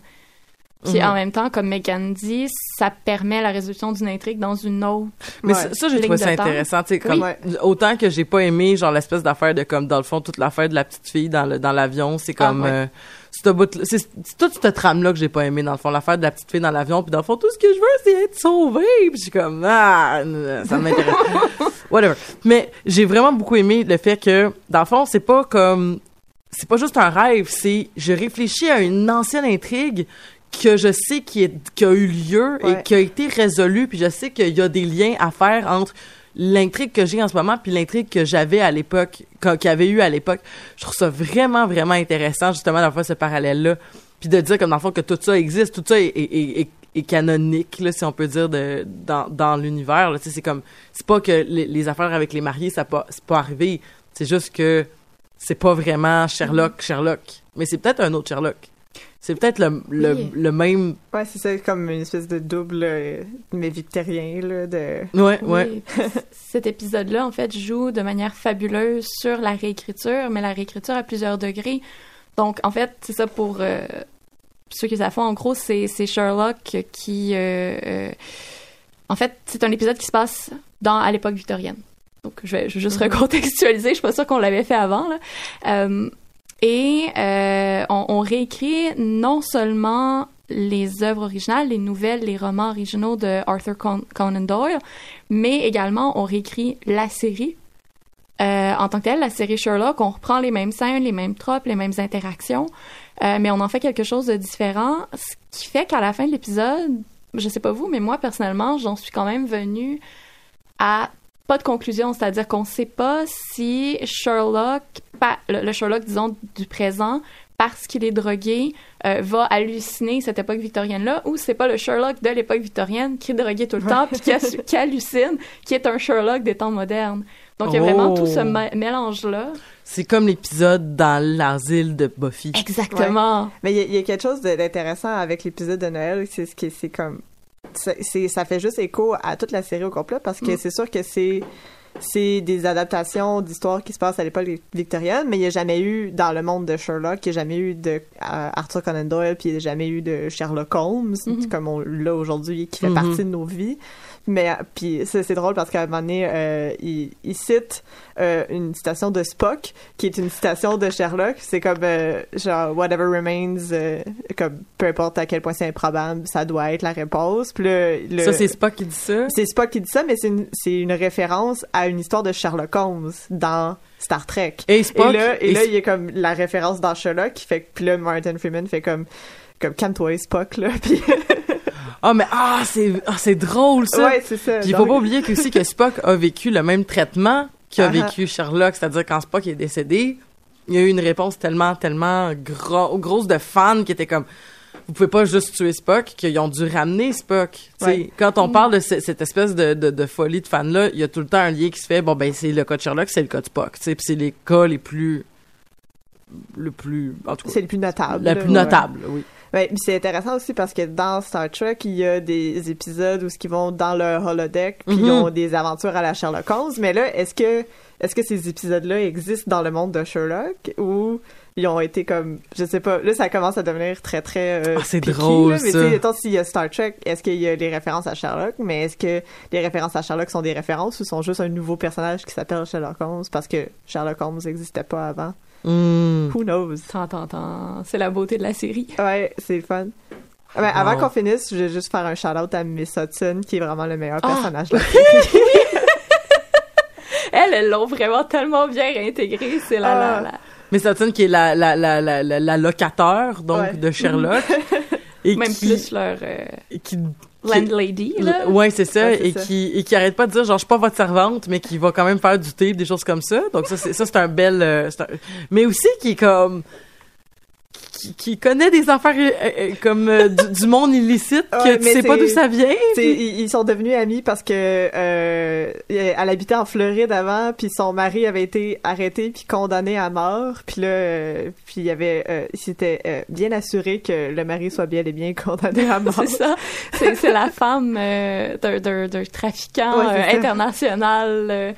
Puis Mhm. en même temps, comme Megan dit, ça permet la résolution d'une intrigue dans une autre. Mais Ouais. ça, ça, j'ai trouvé ça intéressant, tu sais, comme, Ouais. autant que j'ai pas aimé, genre, l'espèce d'affaire de, comme, dans le fond, toute l'affaire de la petite fille dans le, dans l'avion, c'est comme, Ah, ouais. euh, c'est toute cette trame-là que j'ai pas aimé, dans le fond, l'affaire de la petite fille dans l'avion, puis dans le fond, tout ce que je veux, c'est être sauvée, puis je suis comme, ah, ça m'intéresse. Whatever. Mais j'ai vraiment beaucoup aimé le fait que, dans le fond, c'est pas comme, c'est pas juste un rêve, c'est, je réfléchis à une ancienne intrigue que je sais qui, est, qui a eu lieu et Ouais. qui a été résolue, puis je sais qu'il y a des liens à faire entre l'intrigue que j'ai en ce moment puis l'intrigue que j'avais à l'époque, qu'il y avait eu à l'époque. Je trouve ça vraiment, vraiment intéressant, justement, d'avoir ce parallèle-là. Puis de dire, comme dans le fond, que tout ça existe, tout ça est, est, est- est- est canonique, là, si on peut dire, de, dans, dans l'univers. C'est comme, c'est pas que les, les affaires avec les mariés, ça pas, c'est pas arrivé. C'est juste que c'est pas vraiment Sherlock, Sherlock. Mais c'est peut-être un autre Sherlock. C'est peut-être le, le, Oui. le même. Ouais, c'est ça, comme une espèce de double, euh, mais victorien, là, de... Ouais, Oui, ouais. cet épisode-là, en fait, joue de manière fabuleuse sur la réécriture, mais la réécriture à plusieurs degrés. Donc, en fait, c'est ça pour euh, ceux qui savent pas. En gros, c'est c'est Sherlock qui... euh, euh, en fait, c'est un épisode qui se passe dans, à l'époque victorienne. Donc, je vais, je vais juste recontextualiser. Je suis pas sûre qu'on l'avait fait avant. Là. Et euh, on, on réécrit non seulement les œuvres originales, les nouvelles, les romans originaux de Arthur Con- Conan Doyle, mais également on réécrit la série. Euh, en tant que telle, la série Sherlock, on reprend les mêmes scènes, les mêmes tropes, les mêmes interactions, euh, mais on en fait quelque chose de différent, ce qui fait qu'à la fin de l'épisode, je sais pas vous, mais moi personnellement, j'en suis quand même venue à pas de conclusion, c'est-à-dire qu'on sait pas si Sherlock, le, le Sherlock disons du présent, parce qu'il est drogué, euh, va halluciner cette époque victorienne-là, ou c'est pas le Sherlock de l'époque victorienne qui est drogué tout le temps, puis qui, qui hallucine, qui est un Sherlock des temps modernes. Donc, il y a vraiment Oh. tout ce ma- mélange-là. C'est comme l'épisode dans l'asile de Buffy. Exactement. Mais il y, a- il y a quelque chose d'intéressant avec l'épisode de Noël, c'est ce qui c'est comme c'est ça fait juste écho à toute la série au complet parce que Mm. c'est sûr que c'est c'est des adaptations d'histoires qui se passent à l'époque victorienne, mais il n'y a jamais eu dans le monde de Sherlock, il n'y a jamais eu de euh, Arthur Conan Doyle, puis il n'y a jamais eu de Sherlock Holmes, Mhm. comme on l'a aujourd'hui, qui fait Mhm. partie de nos vies. Mais euh, puis c'est c'est drôle parce qu'à un moment donné, euh, il, il cite euh, une citation de Spock qui est une citation de Sherlock. C'est comme euh, genre whatever remains, euh, comme peu importe à quel point c'est improbable, ça doit être la réponse. Puis là, le- Ça, c'est Spock qui dit ça? c'est Spock qui dit ça, mais c'est une, c'est une référence à une histoire de Sherlock Holmes dans Star Trek. Et Spock. et là, et et là il y a comme la référence dans Sherlock qui fait que puis là Martin Freeman fait comme comme calme-toi Spock là puis Ah, mais ah, c'est ah, c'est drôle, ça. ouais c'est ça Puis il faut Donc- pas oublier que aussi que Spock a vécu le même traitement qu'a Ah ah. vécu Sherlock, c'est-à-dire quand Spock est décédé, il y a eu une réponse tellement, tellement gros, grosse de fans qui étaient comme vous pouvez pas juste tuer Spock, qu'ils ont dû ramener Spock. Ouais. Quand on parle de ce- cette espèce de, de, de folie de fans-là, il y a tout le temps un lien qui se fait, bon, ben, c'est le cas de Sherlock, c'est le cas de Spock. Puis c'est les cas les plus... le plus... En tout cas, C'est le plus notable. la là, plus ouais. notable, oui. Ouais, c'est intéressant aussi parce que dans Star Trek, il y a des épisodes où ils vont dans le holodeck puis ils Mhm. ont des aventures à la Sherlock Holmes. Mais là, est-ce que est-ce que ces épisodes-là existent dans le monde de Sherlock ou ils ont été comme je sais pas. Là, ça commence à devenir très très euh, Ah, c'est drôle, là, mais tu sais, s'il y a Star Trek, est-ce qu'il y a des références à Sherlock? Mais est-ce que les références à Sherlock sont des références ou sont juste un nouveau personnage qui s'appelle Sherlock Holmes parce que Sherlock Holmes n'existait pas avant? Hmm. Who knows? Tant, tant, tant. C'est la beauté de la série. Ouais, c'est fun. Ben, avant qu'on finisse, je vais juste faire un shout-out à Miss Hudson, qui est vraiment le meilleur Ah. personnage de la Elles, elles l'ont vraiment tellement bien réintégré. C'est la, la, Ah. la- Miss Hudson, qui est la, la, la, la, la, la locateur, donc, Ouais. de Sherlock. et Même qui, plus leur euh, qui landlady, là. Ouais, c'est ça, Ouais, et ça. qui et qui arrête pas de dire genre je suis pas votre servante, mais qui va quand même faire du thé, des choses comme ça. Donc ça c'est ça c'est un bel euh, c'est un- mais aussi qui est comme qui, qui connaît des affaires euh, euh, comme euh, du, du monde illicite que Ouais, tu sais pas d'où ça vient. Puis- ils, sont devenus amis parce que euh, elle habitait en Floride avant, puis son mari avait été arrêté puis condamné à mort, puis là, euh, puis il avait, euh, il s'était euh, bien assuré que le mari soit bien et bien condamné à mort. C'est ça. C'est, la femme euh, d'un, trafiquant Ouais, euh, international euh,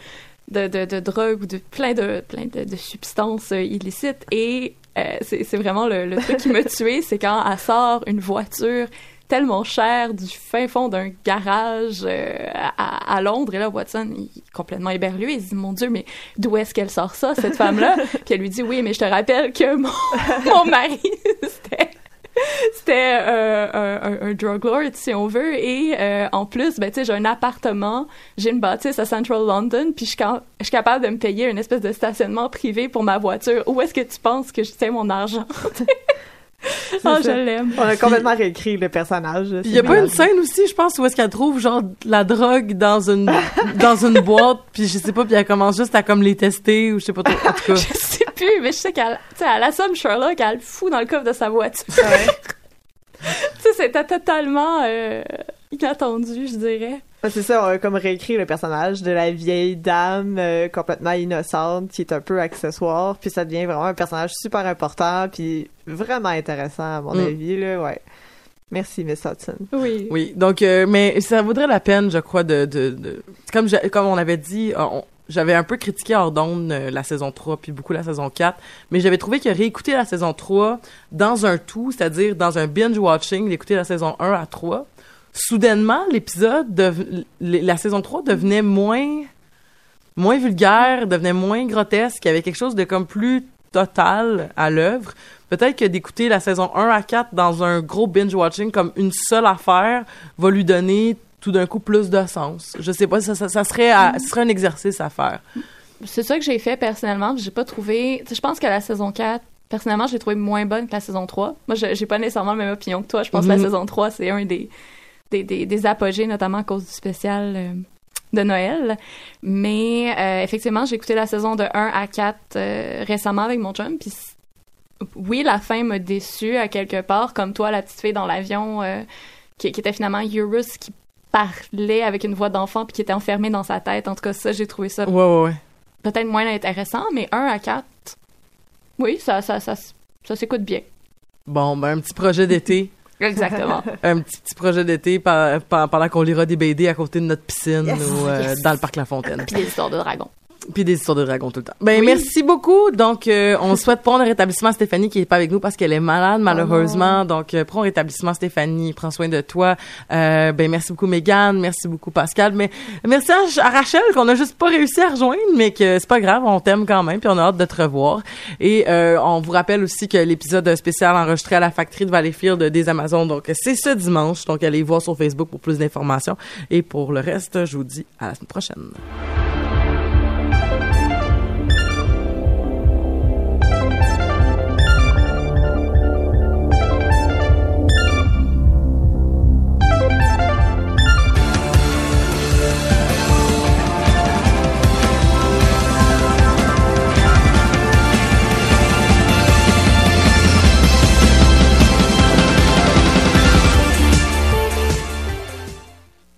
de, de, de drogue ou de plein de, plein de, de substances euh, illicites. Et euh, c'est, c'est vraiment le, le truc qui m'a tué, c'est quand elle sort une voiture tellement chère du fin fond d'un garage euh, à, à Londres. Et là, Watson, il est complètement éberlué. Il se dit, mon Dieu, mais d'où est-ce qu'elle sort ça, cette femme-là? Puis elle lui dit, oui, mais je te rappelle que mon, mon mari, c'était c'était euh, un, un, un drug lord, si on veut. Et euh, en plus, ben, tu sais, j'ai un appartement, j'ai une bâtisse à Central London, puis je suis ca- je suis capable de me payer une espèce de stationnement privé pour ma voiture. Où est-ce que tu penses que je tiens mon argent? oh, je l'aime. On a complètement réécrit le personnage. Puis il y a pas une scène aussi, je pense, où est-ce qu'elle trouve genre la drogue dans une dans une boîte, puis je sais pas, puis elle commence juste à comme les tester ou je sais pas trop. En tout cas, Je sais plus, mais je sais qu'elle, tu sais, elle assomme Sherlock, elle le fout dans le coffre de sa voiture. tu sais, c'était totalement euh, inattendu, je dirais. C'est ça, on a comme réécrit le personnage de la vieille dame euh, complètement innocente qui est un peu accessoire, puis ça devient vraiment un personnage super important, puis vraiment intéressant à mon Mm. avis, là, ouais. Merci, Miss Hudson. Oui. Oui, donc euh, mais ça vaudrait la peine, je crois, de, de, de... comme comme on avait dit, on- j'avais un peu critiqué hors d'onde euh, la saison 3 puis beaucoup la saison 4, mais j'avais trouvé que réécouter la saison 3 dans un tout, c'est-à-dire dans un binge watching, d'écouter la saison 1 à 3, soudainement l'épisode l- la saison 3 devenait moins moins vulgaire, devenait moins grotesque, il y avait quelque chose de comme plus total à l'œuvre. Peut-être que d'écouter la saison 1 à 4 dans un gros binge-watching comme une seule affaire va lui donner tout d'un coup plus de sens. Je sais pas, ça, ça, ça serait, à- ce serait un exercice à faire. C'est ça que j'ai fait personnellement. J'ai pas trouvé. Je pense que la saison 4, personnellement, j'ai trouvé moins bonne que la saison 3. Moi, j'ai pas nécessairement la même opinion que toi. Je pense que Mhm. la saison 3, c'est un des, des, des, des apogées, notamment à cause du spécial euh, de Noël. Mais euh, effectivement, j'ai écouté la saison de 1 à 4 euh, récemment avec mon chum. Puis oui, la fin m'a déçue à quelque part, comme toi, la petite fille dans l'avion euh, qui, qui était finalement Eurus qui parlait avec une voix d'enfant puis qui était enfermée dans sa tête. En tout cas, ça, j'ai trouvé ça Ouais, ouais, ouais. peut-être moins intéressant, mais 1 à 4, oui, ça, ça, ça, ça s'écoute bien. Bon, ben, un petit projet d'été. Exactement. un petit, petit projet d'été pendant qu'on lira des BD à côté de notre piscine Yes, ou euh, yes. dans le parc La Fontaine. Puis des histoires de dragons. Puis des histoires de dragons tout le temps. Ben Oui. merci beaucoup. Donc euh, on souhaite prendre un rétablissement à Stéphanie qui est pas avec nous parce qu'elle est malade malheureusement. Donc euh, prends un rétablissement Stéphanie, prends soin de toi. Euh, ben merci beaucoup Mégane, merci beaucoup Pascal, mais merci à, à Rachel qu'on a juste pas réussi à rejoindre mais que c'est pas grave, on t'aime quand même puis on a hâte de te revoir. Et euh, on vous rappelle aussi que l'épisode spécial enregistré à la factory de Valleyfield des Amazones donc c'est ce dimanche. Donc allez voir sur Facebook pour plus d'informations et pour le reste, je vous dis à la semaine prochaine.